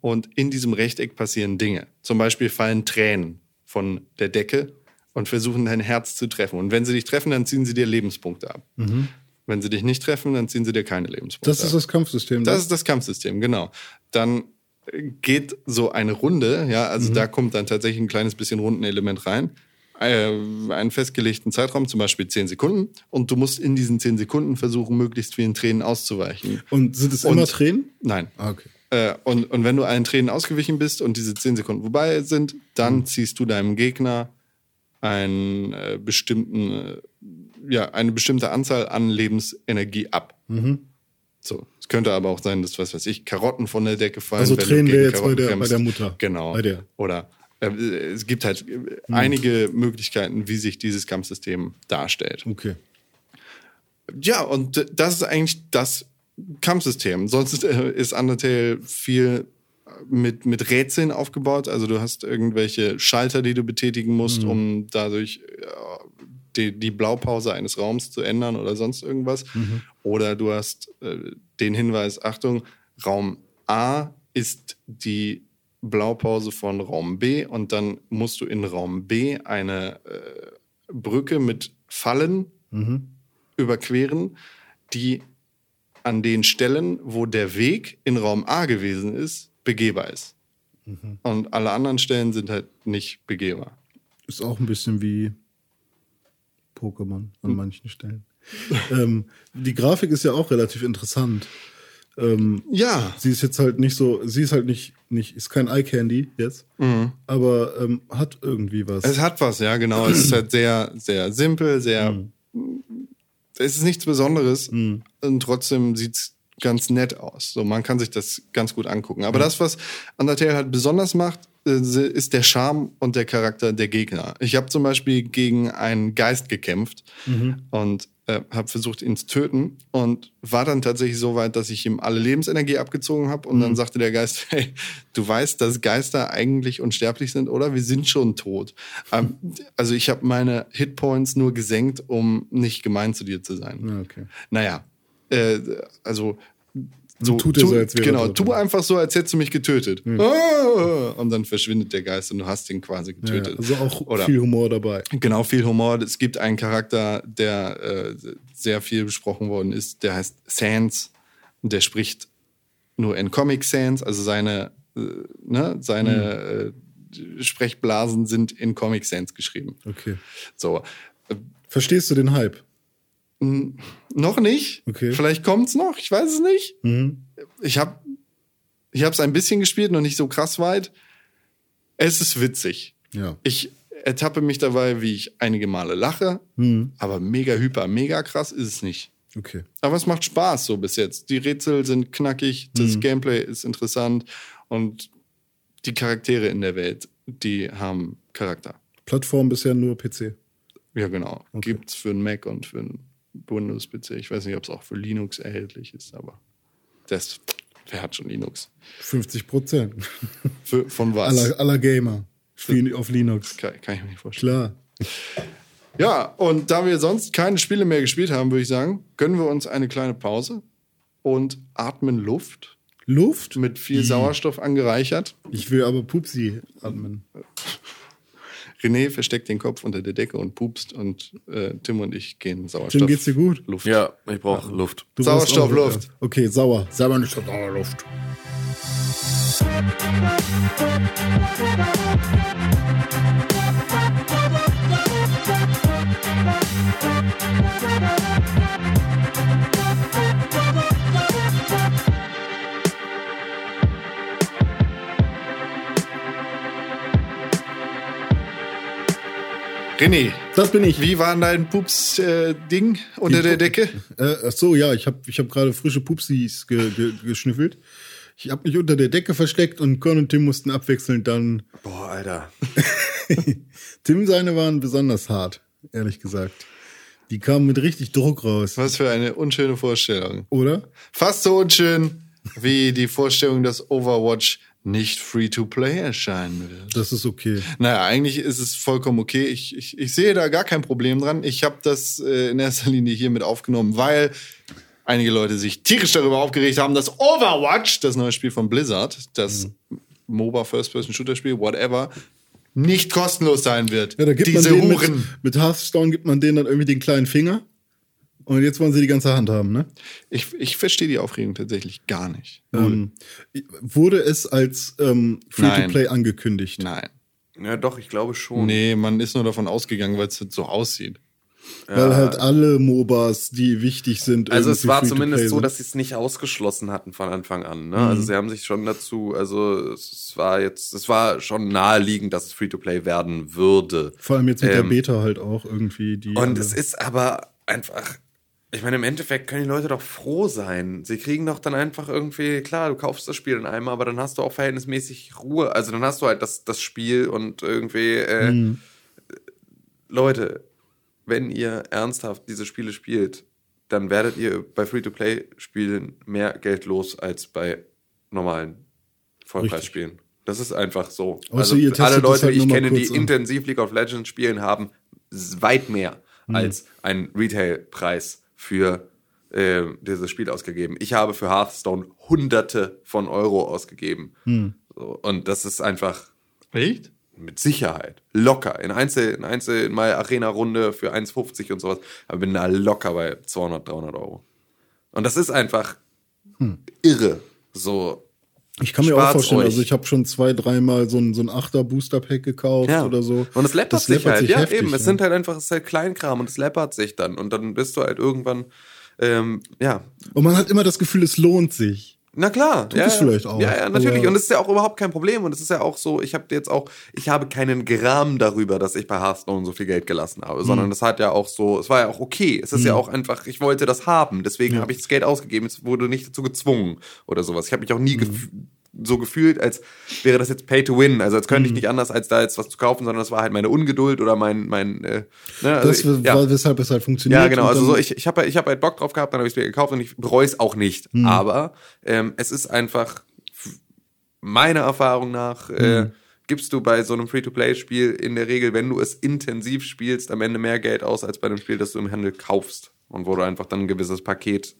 Und in diesem Rechteck passieren Dinge. Zum Beispiel fallen Tränen von der Decke und versuchen dein Herz zu treffen. Und wenn sie dich treffen, dann ziehen sie dir Lebenspunkte ab. Wenn sie dich nicht treffen, dann ziehen sie dir keine Lebenspunkte Das ist das Kampfsystem. Das ist das Kampfsystem, genau. Dann geht so eine Runde, ja, also da kommt dann tatsächlich ein kleines bisschen Rundenelement rein. Äh, einen festgelegten Zeitraum, zum Beispiel 10 Sekunden. Und du musst in diesen 10 Sekunden versuchen, möglichst vielen Tränen auszuweichen. Und sind es Und- immer Tränen? Nein. Ah, okay. Äh, und, und wenn du allen Tränen ausgewichen bist und diese 10 Sekunden vorbei sind, dann ziehst du deinem Gegner einen äh, bestimmten, äh, ja, eine bestimmte Anzahl an Lebensenergie ab. So. Es könnte aber auch sein, dass, was weiß ich, Karotten von der Decke fallen. Also gegen wäre jetzt bei der- bei der Mutter. Genau. Bei der. Oder äh, es gibt halt äh, einige Möglichkeiten, wie sich dieses Kampfsystem darstellt. Okay. Ja, und das ist eigentlich das Kampfsystem. Sonst äh, ist Undertale viel mit, mit Rätseln aufgebaut. Also du hast irgendwelche Schalter, die du betätigen musst, um dadurch die, die Blaupause eines Raums zu ändern oder sonst irgendwas. Oder du hast äh, den Hinweis, Achtung, Raum A ist die Blaupause von Raum B und dann musst du in Raum B eine äh, Brücke mit Fallen überqueren, die an den Stellen, wo der Weg in Raum A gewesen ist, begehbar ist. Und alle anderen Stellen sind halt nicht begehbar. Ist auch ein bisschen wie Pokémon an manchen Stellen. ähm, die Grafik ist ja auch relativ interessant. Ähm, Ja, sie ist jetzt halt nicht so, sie ist halt nicht, nicht ist kein Eye Candy jetzt, aber ähm, hat irgendwie was. es hat was, ja, genau. Es ist halt sehr, sehr simpel, sehr. Es ist nichts Besonderes und trotzdem sieht's ganz nett aus. So, man kann sich das ganz gut angucken. Aber das, was Undertale halt besonders macht, ist der Charme und der Charakter der Gegner. Ich habe zum Beispiel gegen einen Geist gekämpft und äh, habe versucht, ihn zu töten und war dann tatsächlich so weit, dass ich ihm alle Lebensenergie abgezogen habe und dann sagte der Geist, hey, du weißt, dass Geister eigentlich unsterblich sind, oder? Wir sind schon tot. Ähm, also ich habe meine Hitpoints nur gesenkt, um nicht gemein zu dir zu sein. ja, okay. Naja, äh, also so, tut er so, als wäre genau, tu ja. einfach so, als hättest du mich getötet. Ah! Und dann verschwindet der Geist und du hast ihn quasi Ja, getötet. also auch Oder viel Humor dabei. Genau, viel Humor. Es gibt einen Charakter, der äh, sehr viel besprochen worden ist, der heißt Sans. Und der spricht nur in Comic Sans, also seine, äh, ne, seine äh, Sprechblasen sind in Comic Sans geschrieben. Okay. So. Verstehst du den Hype? Noch nicht. Okay. Vielleicht kommt's noch. Ich weiß es nicht. Ich habe ich hab's ein bisschen gespielt, noch nicht so krass weit. Es ist witzig. Ja. Ich ertappe mich dabei, wie ich einige Male lache, aber mega hyper, mega krass ist es nicht. Okay. Aber es macht Spaß so bis jetzt. Die Rätsel sind knackig, das Gameplay ist interessant und die Charaktere in der Welt, die haben Charakter. Plattform bisher nur PC. Ja, genau. Gibt's für einen Mac und für einen Windows-PC. Ich weiß nicht, ob es auch für Linux erhältlich ist, aber das, wer hat schon Linux? 50 Prozent von was? aller, aller Gamer spielen auf Linux. Kann, kann ich mir nicht vorstellen. Klar. Ja, und da wir sonst keine Spiele mehr gespielt haben, würde ich sagen, gönnen wir uns eine kleine Pause und atmen Luft Luft? mit viel Sauerstoff angereichert. Ich will aber Pupsi atmen. René versteckt den Kopf unter der Decke und pupst und äh, Tim und ich gehen Sauerstoff. Tim, geht's dir gut? Luft. Ja, ich brauche Luft. Du Sauerstoff, auch- Luft. Okay, sauer. Sauer nicht Sauerluft. René, Das bin ich. wie war dein Pups-Ding unter der Decke? Äh, ach so, ja, ich habe ich hab gerade frische Pupsis ge, ge, geschnüffelt. Ich habe mich unter der Decke versteckt und Con und Tim mussten abwechselnd dann. Boah, Alter. Tim seine waren besonders hart, ehrlich gesagt. Die kamen mit richtig Druck raus, Was für eine unschöne Vorstellung. oder? Fast so unschön wie die Vorstellung, dass Overwatch nicht free-to-play erscheinen wird. Das ist okay. Naja, eigentlich ist es vollkommen okay. Ich, ich, ich sehe da gar kein Problem dran. Ich habe das äh, in erster Linie hier mit aufgenommen, weil einige Leute sich tierisch darüber aufgeregt haben, dass Overwatch, das neue Spiel von Blizzard, das MOBA First-Person-Shooter-Spiel, whatever, nicht kostenlos sein wird. Ja, da gibt Diese man denen mit, Huren. mit Hearthstone gibt man denen dann irgendwie den kleinen Finger. Und jetzt wollen sie die ganze Hand haben, ne? Ich, ich verstehe die Aufregung tatsächlich gar nicht. Ähm, wurde es als ähm, Free-to-Play angekündigt? Nein. Ja, doch, ich glaube schon. Nee, man ist nur davon ausgegangen, weil es so aussieht. Weil halt alle MOBAs, die wichtig sind, Also es war zumindest so, dass sie es nicht ausgeschlossen hatten von Anfang an. Ne? Also sie haben sich schon dazu, also es war jetzt, es war schon naheliegend, dass es Free-to-Play werden würde. Vor allem jetzt mit der Ähm, Beta halt auch irgendwie. Die Und alle- es ist aber einfach, ich meine, im Endeffekt können die Leute doch froh sein. Sie kriegen doch dann einfach irgendwie, klar, du kaufst das Spiel in einmal, aber dann hast du auch verhältnismäßig Ruhe. Also dann hast du halt das, das Spiel und irgendwie, äh, Mhm. Leute, wenn ihr ernsthaft diese Spiele spielt, dann werdet ihr bei Free-to-Play-Spielen mehr Geld los als bei normalen Vollpreisspielen. Das ist einfach so. Also ihr testet alle Leute, halt die ich kenne, die an. intensiv League of Legends spielen, haben weit mehr Hm. als einen Retail-Preis für äh, dieses Spiel ausgegeben. Ich habe für Hearthstone Hunderte von Euro ausgegeben. Hm. So, und das ist einfach Echt? mit Sicherheit. Locker. In Einzel, in Einzel, in meiner Arena-Runde für 1,50 und sowas. Aber bin da locker bei 200, 300 Euro. Und das ist einfach Hm. irre. So. Ich kann mir auch Spart's vorstellen, euch. also ich habe schon zwei, dreimal so ein, so ein Achter-Booster-Pack gekauft Ja. oder so. Und es läppert sich läppert halt. ja, heftig, eben. Es ja. sind halt einfach, es ist halt Kleinkram und es läppert sich dann. Und dann bist du halt irgendwann, ähm, ja, Und man hat immer das Gefühl, es lohnt sich. Na klar, Tut ja, es ja. vielleicht auch, Ja, ja, natürlich. Und es ist ja auch überhaupt kein Problem. Und es ist ja auch so, ich habe jetzt auch, ich habe keinen Gram darüber, dass ich bei Hearthstone so viel Geld gelassen habe, sondern Mhm. es hat ja auch so, es war ja auch okay. Es ist ja auch einfach, ich wollte das haben, deswegen habe ich das Geld ausgegeben. Es wurde nicht dazu gezwungen oder sowas. Ich habe mich auch Mhm. nie gef so gefühlt, als wäre das jetzt Pay to Win. Also als könnte Mhm. ich nicht anders, als da jetzt was zu kaufen, sondern das war halt meine Ungeduld oder mein, mein, äh, ne, also Das ich, war, ja. weshalb es halt funktioniert. Ja, genau. Also so, ich, ich habe ich hab halt Bock drauf gehabt, dann habe ich es mir gekauft und ich bereue es auch nicht. Hm. Aber ähm, es ist einfach meiner Erfahrung nach äh, Hm. gibst du bei so einem Free-to-Play-Spiel in der Regel, wenn du es intensiv spielst, am Ende mehr Geld aus als bei einem Spiel, das du im Handel kaufst und wo du einfach dann ein gewisses Paket.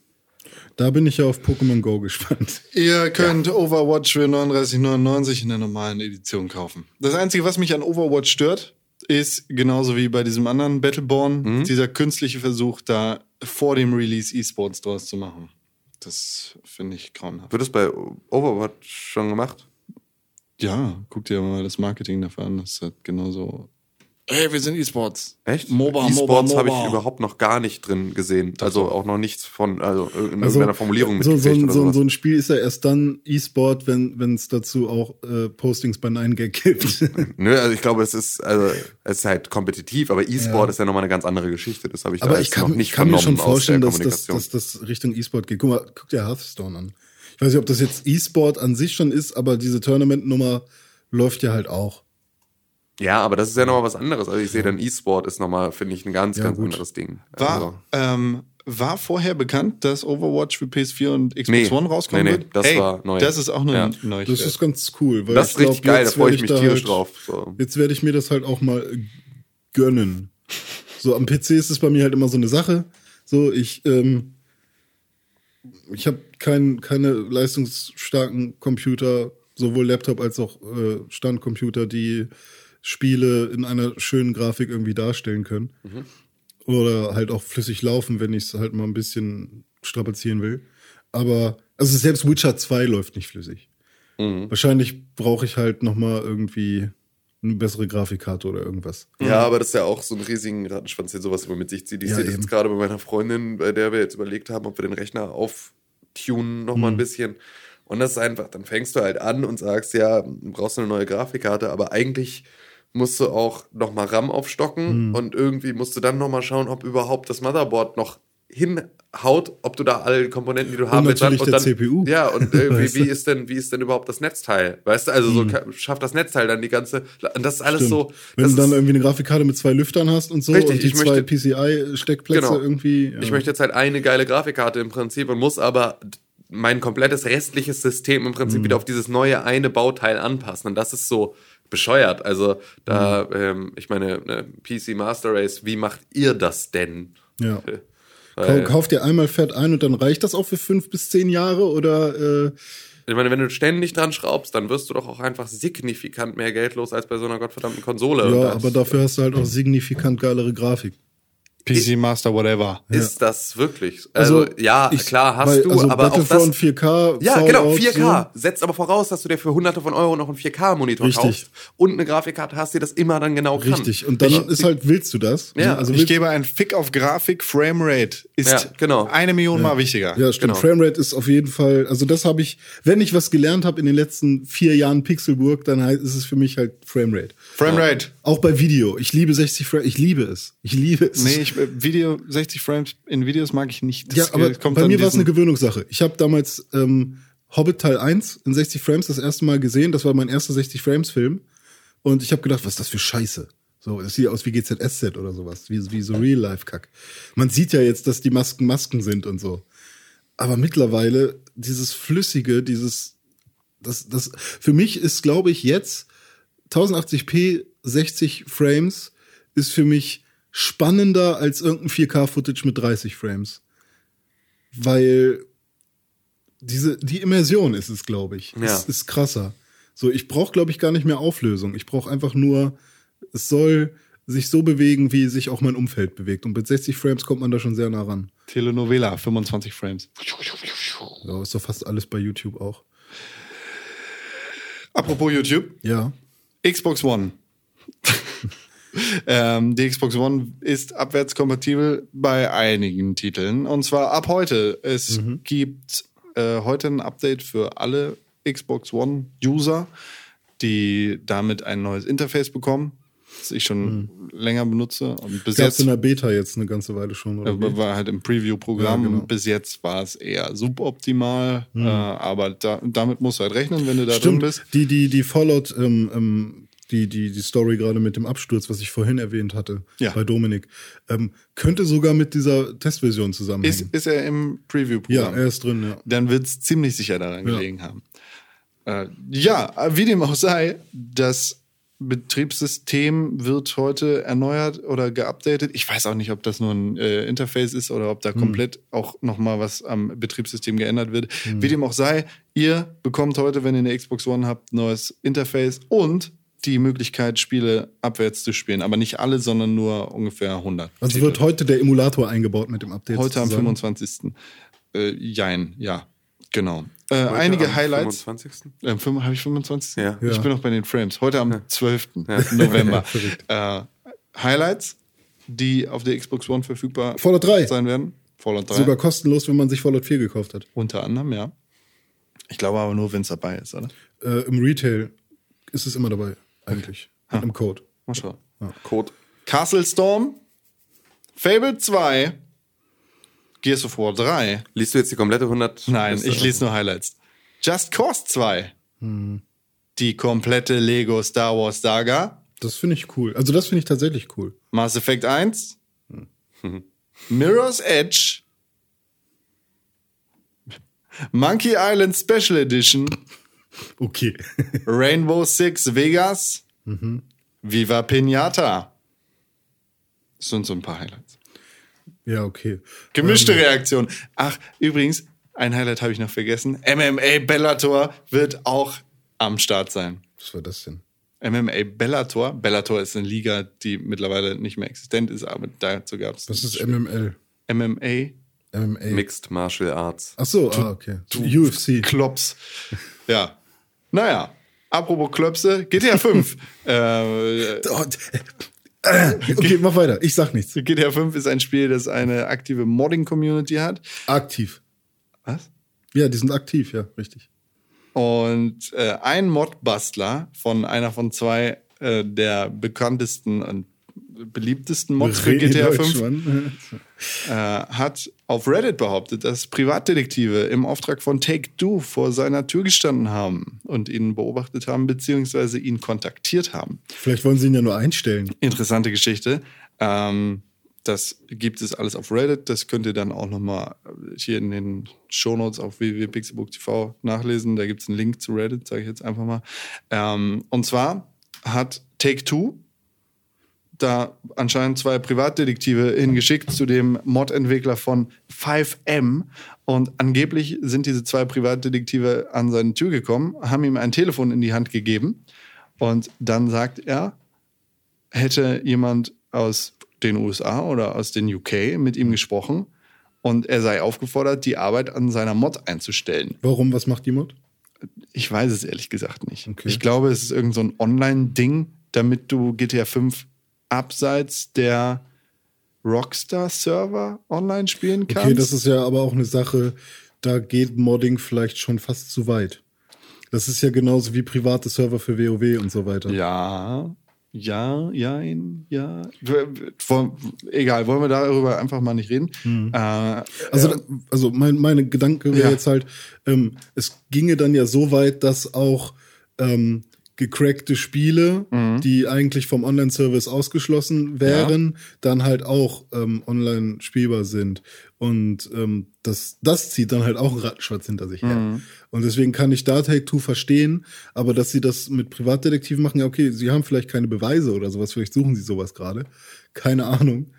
Da bin ich ja auf Pokémon Go gespannt. Ihr könnt Overwatch für 39,99 in der normalen Edition kaufen. Das Einzige, was mich an Overwatch stört, ist genauso wie bei diesem anderen Battleborn, dieser künstliche Versuch, da vor dem Release E-Sports draus zu machen. Das finde ich grauenhaft. Wird es bei Overwatch schon gemacht? Ja, guck dir mal das Marketing dafür an. Das hat genauso. Ey, wir sind E-Sports. Echt? MOBA, E-Sports habe ich überhaupt noch gar nicht drin gesehen. Also auch noch nichts von, also in Also, irgendeiner Formulierung so, so, mitgekriegt ein, oder so, ein- sowas. so ein Spiel ist ja erst dann E-Sport, wenn es dazu auch äh, Postings bei 9gag gibt. Nö, also ich glaube, es ist, also, es ist halt kompetitiv, aber E-Sport Ja. ist ja nochmal eine ganz andere Geschichte. Das habe ich Aber da ich jetzt kann, noch nicht ich kann mir schon vernommen aus der vorstellen, dass, dass, Kommunikation. dass das Richtung E-Sport geht. Guck mal, guck dir Hearthstone an. Ich weiß nicht, ob das jetzt E-Sport an sich schon ist, aber diese Tournament-Nummer läuft ja halt auch. Ja, aber das ist ja nochmal was anderes. Also ich sehe dann E-Sport ist nochmal, finde ich, ein ganz, Ja, ganz gut. anderes Ding. War, Also, ähm, war vorher bekannt, dass Overwatch für PS4 und Xbox Nee. One rauskommen Nee, nee, wird? das hey, war neu. Das ist auch eine Ja. Neuigkeit. Das ist ganz cool. Weil das ich ist richtig glaub, geil, da jetzt freue ich mich da tierisch halt, drauf. So. Jetzt werde ich mir das halt auch mal gönnen. So am PC ist es bei mir halt immer so eine Sache. So ich ähm, ich habe kein, keine leistungsstarken Computer, sowohl Laptop als auch äh, Standcomputer, die Spiele in einer schönen Grafik irgendwie darstellen können. Oder halt auch flüssig laufen, wenn ich es halt mal ein bisschen strapazieren will. Aber, also selbst Witcher 2 läuft nicht flüssig. Wahrscheinlich brauche ich halt noch mal irgendwie eine bessere Grafikkarte oder irgendwas. Ja, aber das ist ja auch so ein riesigen Rattenschwanz, der sowas immer mit sich zieht. Ich Ja, sehe das jetzt gerade bei meiner Freundin, bei der wir jetzt überlegt haben, ob wir den Rechner auftunen noch mal Mhm. ein bisschen. Und das ist einfach, dann fängst du halt an und sagst, ja, du brauchst eine neue Grafikkarte, aber eigentlich musst du auch noch mal RAM aufstocken Mhm. und irgendwie musst du dann noch mal schauen, ob überhaupt das Motherboard noch hinhaut, ob du da alle Komponenten, die du haben willst, und der dann, CPU. Ja, und äh, Weißt wie, ist denn, wie ist denn überhaupt das Netzteil? Weißt du, also so ka- schafft das Netzteil dann die ganze, und das ist alles Stimmt. so. Wenn du dann ist- irgendwie eine Grafikkarte mit zwei Lüftern hast und so Richtig, und die ich zwei möchte- PCI-Steckplätze Genau. irgendwie. Ja. Ich möchte jetzt halt eine geile Grafikkarte im Prinzip und muss aber mein komplettes restliches System im Mhm. Prinzip wieder auf dieses neue eine Bauteil anpassen. Und das ist so bescheuert. Also da, Mhm. ähm, ich meine, ne, PC Master Race, wie macht ihr das denn? Ja. Weil, kauf dir einmal fett ein und dann reicht das auch für fünf bis zehn Jahre oder äh, ich meine, wenn du ständig dran schraubst, dann wirst du doch auch einfach signifikant mehr Geld los als bei so einer gottverdammten Konsole. Ja, das aber dafür hast du halt auch signifikant geilere Grafik. PC Master, whatever. Ist das wirklich? Also, ja, ich- klar hast weil- du, also aber auch das, Battlefront 4K, Ja, Fallout, genau, 4K. So. Setzt aber voraus, dass du dir für hunderte von Euro noch einen 4K-Monitor Richtig. kaufst und eine Grafikkarte hast, die das immer dann genau kann. Richtig. Und dann ist halt, willst du das? Ja, also Ich gebe einen Fick auf Grafik, Framerate ist Ja, genau. eine Million Mal wichtiger. ja, stimmt. genau. Framerate ist auf jeden Fall, also das habe ich, wenn ich was gelernt habe in den letzten vier Jahren Pixelburg, dann heißt, ist es für mich halt Framerate. Framerate. Auch bei Video. Ich liebe 60 Frames. Ich liebe es. Ich liebe es. Nee, ich, äh, Video 60 Frames in Videos mag ich nicht. ja, Das, aber äh, kommt bei mir war es eine Gewöhnungssache. Ich habe damals ähm, Hobbit Teil 1 in 60 Frames das erste Mal gesehen. Das war mein erster 60 Frames Film. Und ich habe gedacht, was ist das für Scheiße? So, das sieht aus wie GZSZ oder sowas, wie, wie so Real-Life-Kack. Man sieht ja jetzt, dass die Masken Masken sind und so. Aber mittlerweile dieses Flüssige, dieses, das, das, für mich ist, glaube ich, jetzt 1080p 60 Frames ist für mich spannender als irgendein 4K-Footage mit 30 Frames. Weil diese, die Immersion ist es, glaube ich. Ja. Ist, ist krasser. So, ich brauche, glaube ich, gar nicht mehr Auflösung. Ich brauche einfach nur, es soll sich so bewegen, wie sich auch mein Umfeld bewegt. Und mit 60 Frames kommt man da schon sehr nah ran. Telenovela, 25 Frames. Ja, ist doch fast alles bei YouTube auch. Apropos YouTube, Ja. Xbox One. Ähm, die Xbox One ist abwärtskompatibel bei einigen Titeln. Und zwar ab heute. Es gibt äh, heute ein Update für alle Xbox One-User, die damit ein neues Interface bekommen, das ich schon länger benutze. Und bis Gab's jetzt in der Beta jetzt eine ganze Weile schon, oder? wie? war halt im Preview-Programm. Ja, genau. Bis jetzt war es eher suboptimal. Äh, aber da, damit musst du halt rechnen, wenn du da drin Stimmt, bist. die, die, die Fallout, ähm, ähm, die, die, die Story gerade mit dem Absturz, was ich vorhin erwähnt hatte, Ja. bei Dominik, ähm, könnte sogar mit dieser Testversion zusammenhängen. Ist, ist er im ja, Preview-Programm? er ist drin, ja. dann wird es ziemlich sicher daran Ja. gelegen haben. Äh, ja, wie dem auch sei, das Betriebssystem wird heute erneuert oder geupdatet. Ich weiß auch nicht, ob das nur ein äh, Interface ist oder ob da komplett auch noch mal was am Betriebssystem geändert wird. Wie dem auch sei, ihr bekommt heute, wenn ihr eine Xbox One habt, neues Interface und die Möglichkeit, Spiele abwärts zu spielen. Aber nicht alle, sondern nur ungefähr 100. Also Titel. wird heute der Emulator eingebaut mit dem Update. Heute am zusammen. 25. Äh, jein, ja, genau. Äh, einige am Highlights. 25. Ähm, fünf- Habe ich 25? Ja. Ich Ja. bin noch bei den Frames. Heute am 12. November. Verrückt. äh, Highlights, die auf der Xbox One verfügbar Fallout 3. sein werden. Fallout 3. Sogar kostenlos, wenn man sich Fallout 4 gekauft hat. Unter anderem, ja. Ich glaube aber nur, wenn es dabei ist, oder? Äh, Im Retail ist es immer dabei, eigentlich. Mit einem Code. Mal schauen. Code. Castle Storm, Fable 2, Gears of War 3. Liest du jetzt die komplette 100? Nein, Liste? ich lese nur Highlights. Just Cause 2. Die komplette Lego Star Wars Saga. Das finde ich cool. Also das finde ich tatsächlich cool. Mass Effect 1. Mirror's Edge. Monkey Island Special Edition. Okay. Rainbow Six Vegas. Viva Pinata. Das sind so ein paar Highlights. ja, okay. Gemischte Reaktion. Ach, übrigens, ein Highlight habe ich noch vergessen. MMA Bellator wird auch am Start sein. Was war das denn? MMA Bellator. Bellator ist eine Liga, die mittlerweile nicht mehr existent ist, aber dazu gab es Was ist MML? MMA MMA. Mixed Martial Arts. Ach so, ah, okay. UFC. Klops. Ja. Naja, apropos Klöpse, GTA 5. äh, äh, okay, mach weiter. Ich sag nichts. GTA 5 ist ein Spiel, das eine aktive Modding-Community hat. Aktiv. Was? Ja, die sind aktiv, ja, richtig. Und äh, ein Modbastler von einer von zwei äh, der bekanntesten und beliebtesten Mods für GTA Deutsch, 5 Mann. äh, hat auf Reddit behauptet, dass Privatdetektive im Auftrag von Take-Two vor seiner Tür gestanden haben und ihn beobachtet haben, beziehungsweise ihn kontaktiert haben. Vielleicht wollen sie ihn ja nur einstellen. Interessante Geschichte. Ähm, das gibt es alles auf Reddit. Das könnt ihr dann auch nochmal hier in den Shownotes auf www.pixelbook.tv nachlesen. Da gibt es einen Link zu Reddit, sage ich jetzt einfach mal. Ähm, und zwar hat Take-Two da anscheinend zwei Privatdetektive hingeschickt zu dem Mod-Entwickler von 5M. Und angeblich sind diese zwei Privatdetektive an seine Tür gekommen, haben ihm ein Telefon in die Hand gegeben. Und dann sagt er, hätte jemand aus den USA oder aus den UK mit ihm gesprochen und er sei aufgefordert, die Arbeit an seiner Mod einzustellen. Warum? Was macht die Mod? Ich weiß es ehrlich gesagt nicht. Okay. Ich glaube, es ist irgend so ein Online-Ding, damit du GTA 5 abseits der Rockstar-Server online spielen kannst. Okay, das ist ja aber auch eine Sache, da geht Modding vielleicht schon fast zu weit. Das ist ja genauso wie private Server für WoW und so weiter. Ja, ja, ja, ja. Egal, wollen wir darüber einfach mal nicht reden. Äh, Also, also mein, meine Gedanke wäre Ja. jetzt halt, ähm, es ginge dann ja so weit, dass auch ähm, gecrackte Spiele, Mhm. die eigentlich vom Online-Service ausgeschlossen wären, dann halt auch ähm, online spielbar sind. Und ähm, das, das zieht dann halt auch einen Rattenschwanz hinter sich her. Mhm. Und deswegen kann ich da Take-Two verstehen, aber dass sie das mit Privatdetektiven machen, ja okay, sie haben vielleicht keine Beweise oder sowas, vielleicht suchen sie sowas gerade. Keine Ahnung.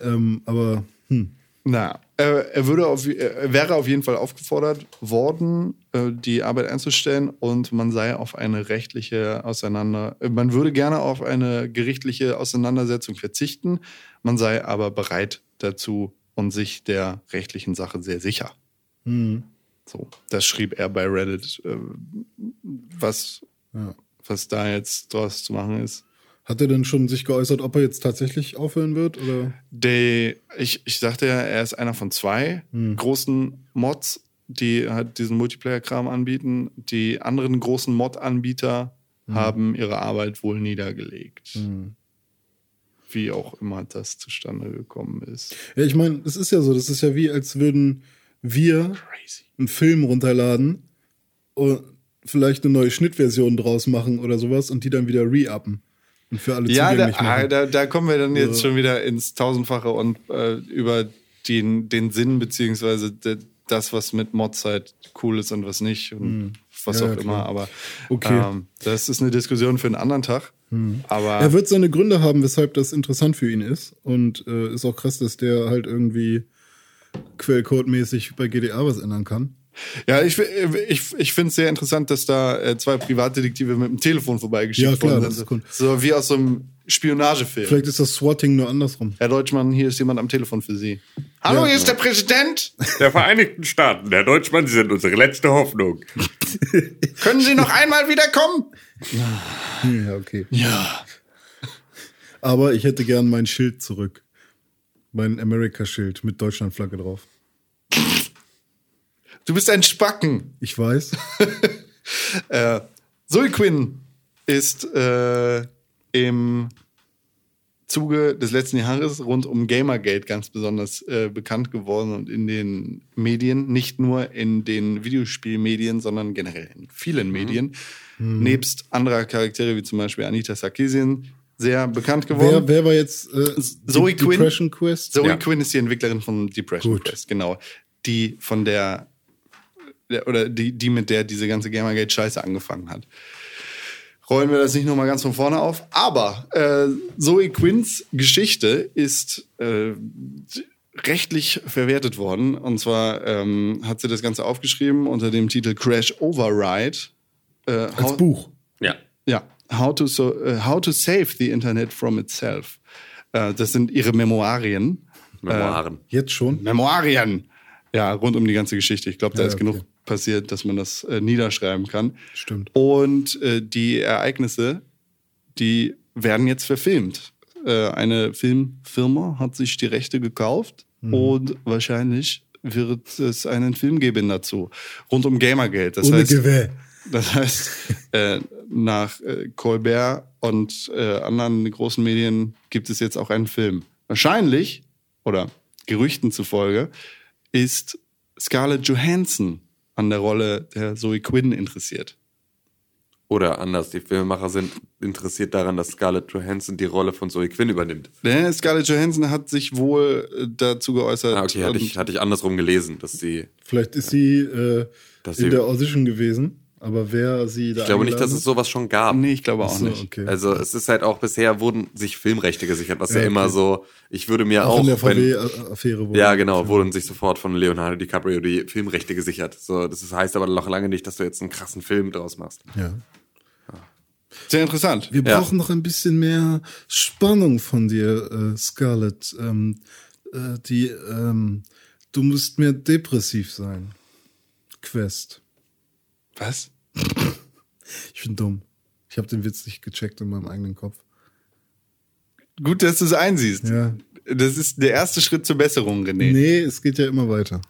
Ähm, aber hm. Na, er, würde auf, er wäre auf jeden Fall aufgefordert worden, äh, die Arbeit einzustellen und man sei auf eine rechtliche Auseinander, äh, man würde gerne auf eine gerichtliche Auseinandersetzung verzichten, man sei aber bereit dazu und sich der rechtlichen Sache sehr sicher. Hm. So, das schrieb er bei Reddit. Äh, was, Ja. was da jetzt draus zu machen ist. Hat er denn schon sich geäußert, ob er jetzt tatsächlich aufhören wird? Oder? Der, ich, ich sagte ja, er ist einer von zwei großen Mods, die halt diesen Multiplayer-Kram anbieten. Die anderen großen Mod-Anbieter haben ihre Arbeit wohl niedergelegt. Wie auch immer das zustande gekommen ist. Ja, ich meine, das ist ja so, das ist ja wie, als würden wir Crazy. einen Film runterladen und vielleicht eine neue Schnittversion draus machen oder sowas und die dann wieder re-uppen und für alle Ja, da, zugänglich ah, machen. da, da kommen wir dann jetzt So. schon wieder ins Tausendfache und äh, über den, den Sinn, beziehungsweise de, das, was mit Mods halt cool ist und was nicht und was Hm. Ja, auch ja, immer. Aber Okay. Hm. ähm, das ist eine Diskussion für einen anderen Tag. Aber Er wird seine Gründe haben, weshalb das interessant für ihn ist. Und äh, ist auch krass, dass der halt irgendwie Quellcode-mäßig bei GDA was ändern kann. Ja, ich, ich, ich finde es sehr interessant, dass da äh, zwei Privatdetektive mit dem Telefon vorbeigeschickt Ja, klar, worden das sind. ist cool. So wie aus so einem Spionagefilm. Vielleicht ist das Swatting nur andersrum. Herr Deutschmann, hier ist jemand am Telefon für Sie. Hallo, Ja. hier ist der Präsident. Der Vereinigten Staaten, Herr Deutschmann, Sie sind unsere letzte Hoffnung. Können Sie noch einmal wiederkommen? Ja, okay. Ja. Aber ich hätte gern mein Schild zurück. Mein America-Schild mit Deutschlandflagge drauf. Du bist ein Spacken. Ich weiß. Äh, Zoe Quinn ist äh, im Zuge des letzten Jahres rund um Gamergate ganz besonders äh, bekannt geworden und in den Medien, nicht nur in den Videospielmedien, sondern generell in vielen Medien, nebst anderer Charaktere wie zum Beispiel Anita Sarkeesian, sehr bekannt geworden. Wer, wer war jetzt äh, Zoe Quinn? Depression Quest? Zoe Ja. Quinn ist die Entwicklerin von Depression Gut. Quest, genau. Die von der oder die, die mit der diese ganze Gamergate-Scheiße angefangen hat. Rollen wir das nicht nochmal ganz von vorne auf. Aber äh, Zoe Quinns Geschichte ist äh, rechtlich verwertet worden. Und zwar ähm, hat sie das Ganze aufgeschrieben unter dem Titel Crash Override. Äh, Als Buch. Ja. ja. How to, so, äh, How to Save the Internet from Itself. Äh, das sind ihre Memoirien. Memoiren. Jetzt schon? Memoirien. Ja, rund um die ganze Geschichte. Ich glaube, da Ja, ist okay. genug passiert, dass man das äh, niederschreiben kann. Stimmt. Und äh, die Ereignisse, die werden jetzt verfilmt. Äh, eine Filmfirma hat sich die Rechte gekauft Mhm. und wahrscheinlich wird es einen Film geben dazu. Rund um Gamergeld. Das Ohne heißt, Gewehr. das heißt, äh, nach äh, Colbert und äh, anderen großen Medien gibt es jetzt auch einen Film. Wahrscheinlich, oder Gerüchten zufolge, ist Scarlett Johansson an der Rolle der Zoe Quinn interessiert. Oder anders, die Filmemacher sind interessiert daran, dass Scarlett Johansson die Rolle von Zoe Quinn übernimmt. Ne, Scarlett Johansson hat sich wohl äh, dazu geäußert. Ah, okay, hatte ich, hatte ich andersrum gelesen, dass sie. Vielleicht ist sie äh, Dass in sie- der Audition gewesen, aber wer sie da Ich glaube nicht, dass es sowas schon gab. Nee, ich glaube auch? So, nicht. okay. Also es ist halt auch bisher wurden sich Filmrechte gesichert, was ja, Ja, immer okay. so, ich würde mir auch, auch, in der wenn, VW-Affäre wurde. ja genau, wurden sich sofort von Leonardo DiCaprio die Filmrechte gesichert. So, das heißt aber noch lange nicht, dass du jetzt einen krassen Film draus machst. Ja. Sehr interessant. Wir Ja. brauchen noch ein bisschen mehr Spannung von dir, äh, Scarlett. Ähm, äh, die, ähm, du musst mehr depressiv sein. Quest. Was? Ich bin dumm. Ich habe den Witz nicht gecheckt in meinem eigenen Kopf. Gut, dass du es einsiehst. Ja. Das ist der erste Schritt zur Besserung, René. Nee, es geht ja immer weiter.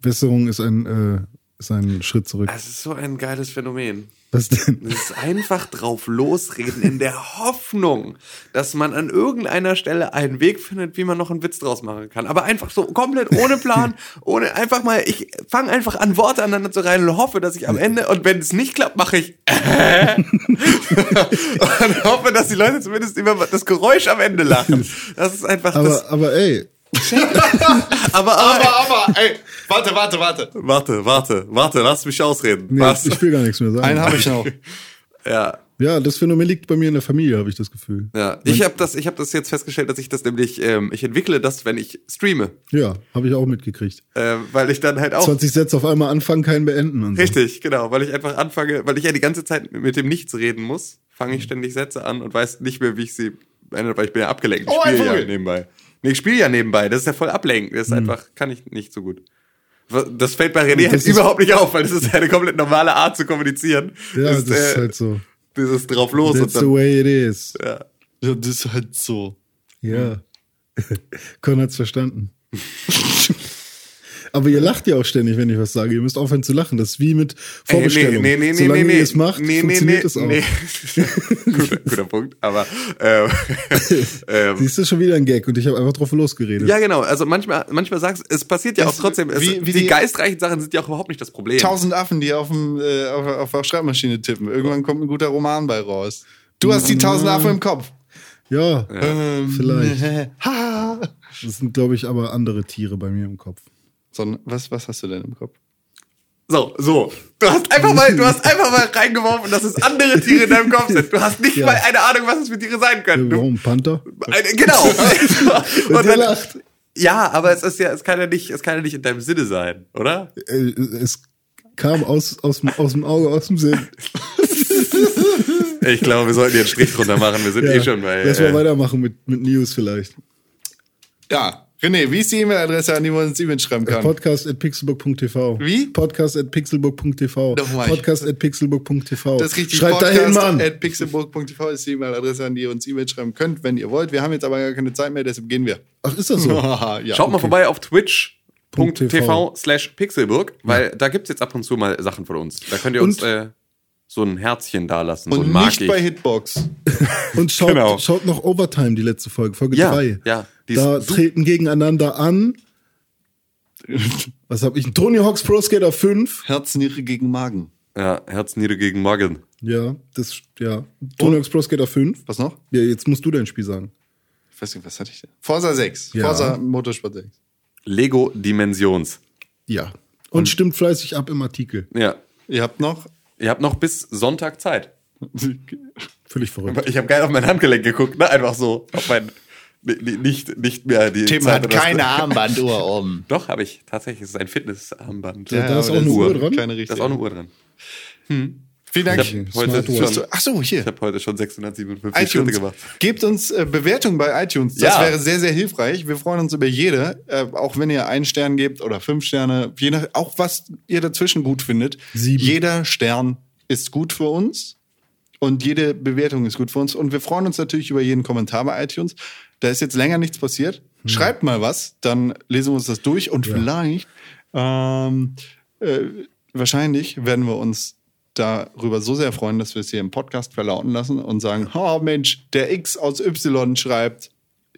Besserung ist ein, äh, ist ein Schritt zurück. Es ist so ein geiles Phänomen. Was denn? Es ist einfach drauf losreden in der Hoffnung, dass man an irgendeiner Stelle einen Weg findet, wie man noch einen Witz draus machen kann. Aber einfach so komplett ohne Plan, ohne einfach mal, ich fange einfach an Worte aneinander zu reihen und hoffe, dass ich am Ende, und wenn es nicht klappt, mache ich äh, und hoffe, dass die Leute zumindest über das Geräusch am Ende lachen. Das ist einfach das. Aber, aber ey, Aber, aber, Aber, aber, ey, warte, warte, warte. warte, warte, warte, lass mich ausreden. nee, Was? ich will gar nichts mehr sagen. Einen habe ich noch. Ja. Ja, das Phänomen liegt bei mir in der Familie, habe ich das Gefühl. Ja, ich habe das, ich habe das jetzt festgestellt, dass ich das nämlich, ähm, ich entwickle das, wenn ich streame, Ja, habe ich auch mitgekriegt. äh, weil ich dann halt auch 20 Sätze auf einmal anfangen, keinen beenden und so. richtig, genau, weil ich einfach anfange, weil ich ja die ganze Zeit mit dem Nichts reden muss, fange ich ständig Sätze an und weiß nicht mehr, wie ich sie beende, weil ich bin ja abgelenkt. Ich Oh, ein spiele ja nebenbei. Ich spiele ja nebenbei. Das ist ja voll ablenkend. Das ist einfach, kann ich nicht so gut. Das fällt bei René Das halt ist- überhaupt nicht auf, weil das ist ja eine komplett normale Art zu kommunizieren. Ja, das, ist äh, halt so. dieses drauf los That's und the dann, way it is. ja. Ja, das ist halt so. Ja. Con hat's verstanden. Aber ihr lacht ja auch ständig, wenn ich was sage. Ihr müsst aufhören zu lachen. Das ist wie mit Vorbestellung. Nee, nee, nee, Solange nee, nee, ihr es macht, nee, nee, funktioniert nee, es auch. nee. guter, guter Punkt, aber ähm, ähm, Siehst du schon wieder ein Gag und ich habe einfach drauf losgeredet. ja genau, also manchmal manchmal sagst es passiert ja Das- auch trotzdem, es, wie- wie die, die- geistreichen Sachen sind ja auch überhaupt nicht das Problem. Tausend Affen, die auf, dem, äh, auf, auf der Schreibmaschine tippen. Irgendwann kommt ein guter Roman bei raus. Du hast die tausend Affen im Kopf. Ja, Ähm, vielleicht. Das sind, glaube ich, aber andere Tiere bei mir im Kopf. So, was, was hast du denn im Kopf? So, so. Du hast einfach mal, du hast einfach mal reingeworfen, dass es andere Tiere in deinem Kopf sind. Du hast nicht Ja. mal eine Ahnung, was es für Tiere sein können. Du, Warum? Panther? eine, genau. Und Und der dann, lacht. ja, aber es ist ja, es kann ja nicht, es kann ja nicht in deinem Sinne sein, oder? Äh, Es kam aus, aus, dem- aus dem Auge, aus dem Sinn. Ich glaube, wir sollten hier einen Strich drunter machen. Wir sind Ja. eh schon bei. Lass mal äh, weitermachen mit, mit News vielleicht. Ja. René, wie ist die E-Mail-Adresse, an die man uns E-Mail schreiben kann? Podcast at pixelbook.tv. Wie? Podcast at pixelbook.tv. Nochmal. Podcast at pixelbook.tv. Das ist richtig. Schreibt dahin, Mann. at pixelburg.tv ist die E-Mail-Adresse, an die ihr uns E-Mail schreiben könnt, wenn ihr wollt. Wir haben jetzt aber gar keine Zeit mehr, deshalb gehen wir. Ach, ist das so? ja. Schaut mal vorbei auf twitch.tv TV. slash pixelburg, weil da gibt's jetzt ab und zu mal Sachen von uns. Da könnt ihr uns Und- äh, so ein Herzchen dalassen, so ein Und Mag nicht ich. bei Hitbox. Und schaut, Genau. schaut noch Overtime, die letzte Folge, Folge Ja, 3. ja, die Da treten gegeneinander an. Was habe ich? Tony Hawk's Pro Skater 5. Herzenniere gegen Magen. Ja, Herzniere gegen Morgan. Ja, das, ja. Tony Hawk's Pro Skater 5. Was noch? Ja, jetzt musst du dein Spiel sagen. Ich weiß nicht, was hatte ich denn? Forza 6. Ja. Forza Motorsport 6. Lego Dimensions. Ja. Und, stimmt fleißig ab im Artikel. Ja. Ihr habt noch? Ihr habt noch bis Sonntag Zeit. Völlig verrückt. Ich habe geil auf mein Handgelenk geguckt, ne? Einfach so. Auf mein, nicht, nicht mehr die Tim Zeit hat keine Armbanduhr um. Doch, habe ich. Tatsächlich, es ist ein Fitnessarmband. Ja, da ist auch eine Uhr dran? Da ist auch eine Uhr dran. Vielen Dank. Ich habe heute, schon- Ach so, hier. ich hab heute schon 657 Schritte iTunes. gemacht. Gebt uns äh, Bewertungen bei iTunes. Das Ja. wäre sehr, sehr hilfreich. Wir freuen uns über jede, äh, auch wenn ihr einen Stern gebt oder fünf Sterne, je nach, auch was ihr dazwischen gut findet. Sieben. Jeder Stern ist gut für uns und jede Bewertung ist gut für uns. Und wir freuen uns natürlich über jeden Kommentar bei iTunes. Da ist jetzt länger nichts passiert. Schreibt mal was, dann lesen wir uns das durch und vielleicht, ähm, äh, wahrscheinlich werden wir uns darüber so sehr freuen, dass wir es hier im Podcast verlauten lassen und sagen, oh Mensch, der X aus Y schreibt,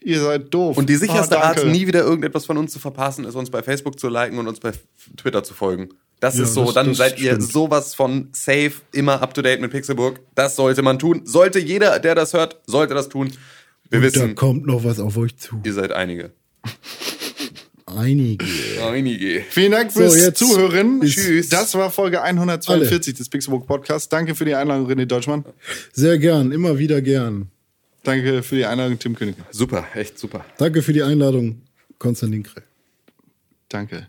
ihr seid doof. Und die sicherste Ah, Art, nie wieder irgendetwas von uns zu verpassen, ist uns bei Facebook zu liken und uns bei Twitter zu folgen. Das Ja, ist so, das- dann das seid ihr stimmt. sowas von safe, immer up to date mit Pixelburg. Das sollte man tun. Sollte jeder, der das hört, sollte das tun. Wir Und da wissen, kommt noch was auf euch zu. ihr seid einige. Einige. Einige. Vielen Dank So, fürs jetzt Zuhören. Tschüss. Das war Folge 142 des Pixelbook Podcasts. Danke für die Einladung, René Deutschmann. Sehr gern, immer wieder gern. Danke für die Einladung, Tim König. Super, echt super. Danke für die Einladung, Konstantin Krell. Danke.